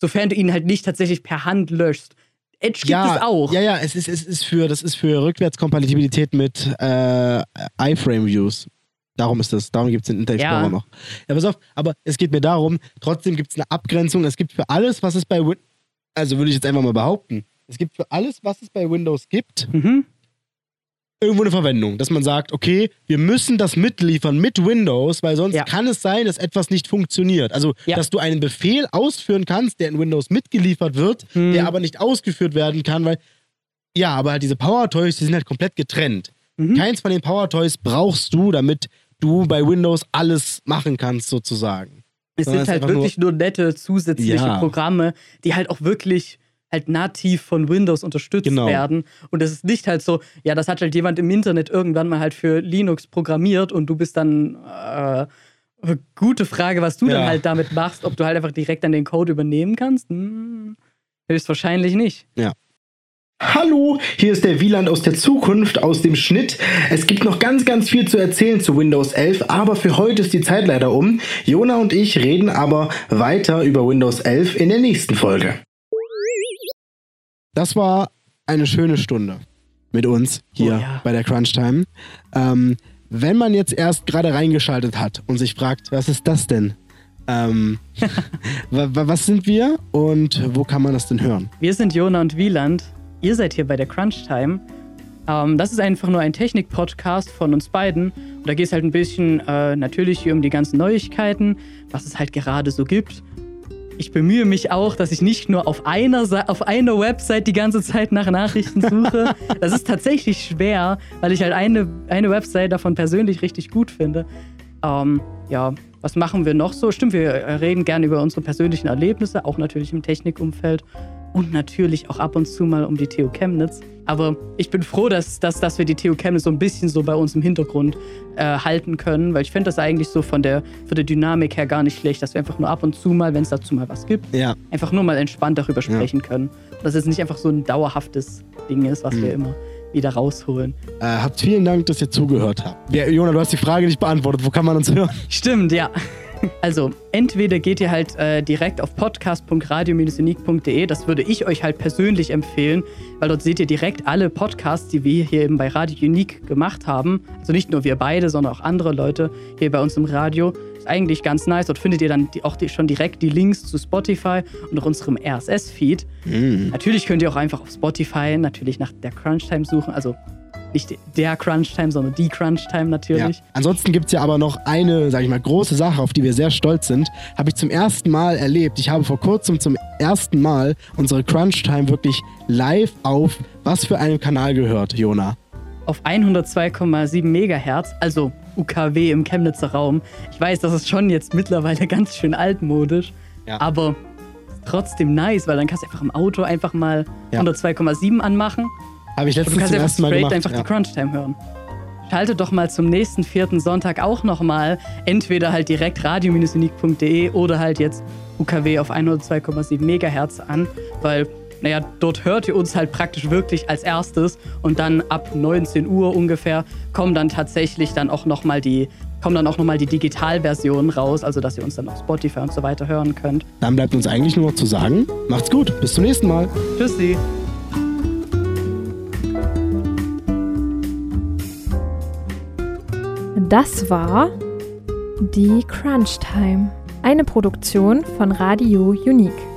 Sofern du ihn halt nicht tatsächlich per Hand löschst. Edge gibt ja, es auch. Ja, ja, es ist, es ist für, das ist für Rückwärtskompatibilität mit äh, iFrame-Views. Darum ist das, darum gibt es den Internet Explorer Ja. noch. Ja, pass auf, aber es geht mir darum, trotzdem gibt es eine Abgrenzung. Es gibt für alles, was es bei Win also würde ich jetzt einfach mal behaupten, es gibt für alles, was es bei Windows gibt, Mhm. Irgendwo eine Verwendung, dass man sagt, okay, wir müssen das mitliefern mit Windows, weil sonst Ja. kann es sein, dass etwas nicht funktioniert. Also, Ja. dass du einen Befehl ausführen kannst, der in Windows mitgeliefert wird, Hm. der aber nicht ausgeführt werden kann, weil ja, aber halt diese Power Toys, die sind halt komplett getrennt. Mhm. Keins von den Power Toys brauchst du, damit du bei Windows alles machen kannst, sozusagen. Es sondern sind halt wirklich nur, nette zusätzliche Ja. Programme, die halt auch wirklich halt nativ von Windows unterstützt Genau. werden. Und es ist nicht halt so, ja, das hat halt jemand im Internet irgendwann mal halt für Linux programmiert und du bist dann äh, gute Frage, was du Ja. dann halt damit machst, ob du halt einfach direkt dann den Code übernehmen kannst. Hm, höchstwahrscheinlich nicht. Hallo, hier ist der Wieland aus der Zukunft, aus dem Schnitt. Es gibt noch ganz, ganz viel zu erzählen zu Windows 11, aber für heute ist die Zeit leider um. Jona und ich reden aber weiter über Windows 11 in der nächsten Folge. Das war eine schöne Stunde mit uns hier Oh ja. bei der Crunch Time. Ähm, wenn man jetzt erst gerade reingeschaltet hat und sich fragt, was ist das denn? Ähm, wa- wa- was sind wir und wo kann man das denn hören? Wir sind Jona und Wieland. Ihr seid hier bei der Crunch Time. Ähm, das ist einfach nur ein Technik-Podcast von uns beiden. Und da geht es halt ein bisschen äh, natürlich hier um die ganzen Neuigkeiten, was es halt gerade so gibt. Ich bemühe mich auch, dass ich nicht nur auf einer, Sa- auf einer Website die ganze Zeit nach Nachrichten suche. Das ist tatsächlich schwer, weil ich halt eine, eine Website davon persönlich richtig gut finde. Ähm, ja, was machen wir noch so? Stimmt, wir reden gerne über unsere persönlichen Erlebnisse, auch natürlich im Technikumfeld und natürlich auch ab und zu mal um die TU Chemnitz. Aber ich bin froh, dass, dass, dass wir die TU Chemnitz so ein bisschen so bei uns im Hintergrund äh, halten können, weil ich finde das eigentlich so von der, von der Dynamik her gar nicht schlecht, dass wir einfach nur ab und zu mal, wenn es dazu mal was gibt, Ja, einfach nur mal entspannt darüber sprechen können. Und dass es nicht einfach so ein dauerhaftes Ding ist, was wir immer wieder rausholen. äh, habt vielen Dank, dass ihr zugehört habt. Ja, Jona, du hast die Frage nicht beantwortet. Wo kann man uns hören? Stimmt, ja. Also, entweder geht ihr halt äh, direkt auf podcast.radio-unique.de, das würde ich euch halt persönlich empfehlen, weil dort seht ihr direkt alle Podcasts, die wir hier eben bei Radio Unique gemacht haben. Also nicht nur wir beide, sondern auch andere Leute hier bei uns im Radio. Ist eigentlich ganz nice. Dort findet ihr dann die, auch die, schon direkt die Links zu Spotify und auch unserem RSS-Feed. Natürlich könnt ihr auch einfach auf Spotify natürlich nach der Crunch-Time suchen. Also nicht der Crunch-Time, sondern die Crunch-Time natürlich. Ja. Ansonsten gibt es ja aber noch eine, sag ich mal, große Sache, auf die wir sehr stolz sind. Habe ich zum ersten Mal erlebt. Ich habe vor kurzem zum ersten Mal unsere Crunch Time wirklich live auf was für einem Kanal gehört, Jona. auf 102,7 Megahertz, also UKW im Chemnitzer Raum. Ich weiß, das ist schon jetzt mittlerweile ganz schön altmodisch, Ja. aber trotzdem nice, weil dann kannst du einfach im Auto einfach mal Ja. 102,7 anmachen Habe ich letztens du kannst zum ersten Mal gemacht. einfach ja. die Crunch-Time hören. Schalte doch mal zum nächsten vierten Sonntag auch nochmal entweder halt direkt radio-unique.de oder halt jetzt UKW auf 102,7 Megahertz an, weil, naja, dort hört ihr uns halt praktisch wirklich als erstes und dann ab 19 Uhr ungefähr kommen dann tatsächlich dann auch nochmal die kommen dann auch nochmal die Digitalversionen raus, also dass ihr uns dann auf Spotify und so weiter hören könnt. Dann bleibt uns eigentlich nur noch zu sagen, macht's gut, bis zum nächsten Mal. Tschüssi! Das war die Crunch Time, eine Produktion von Radio Unique.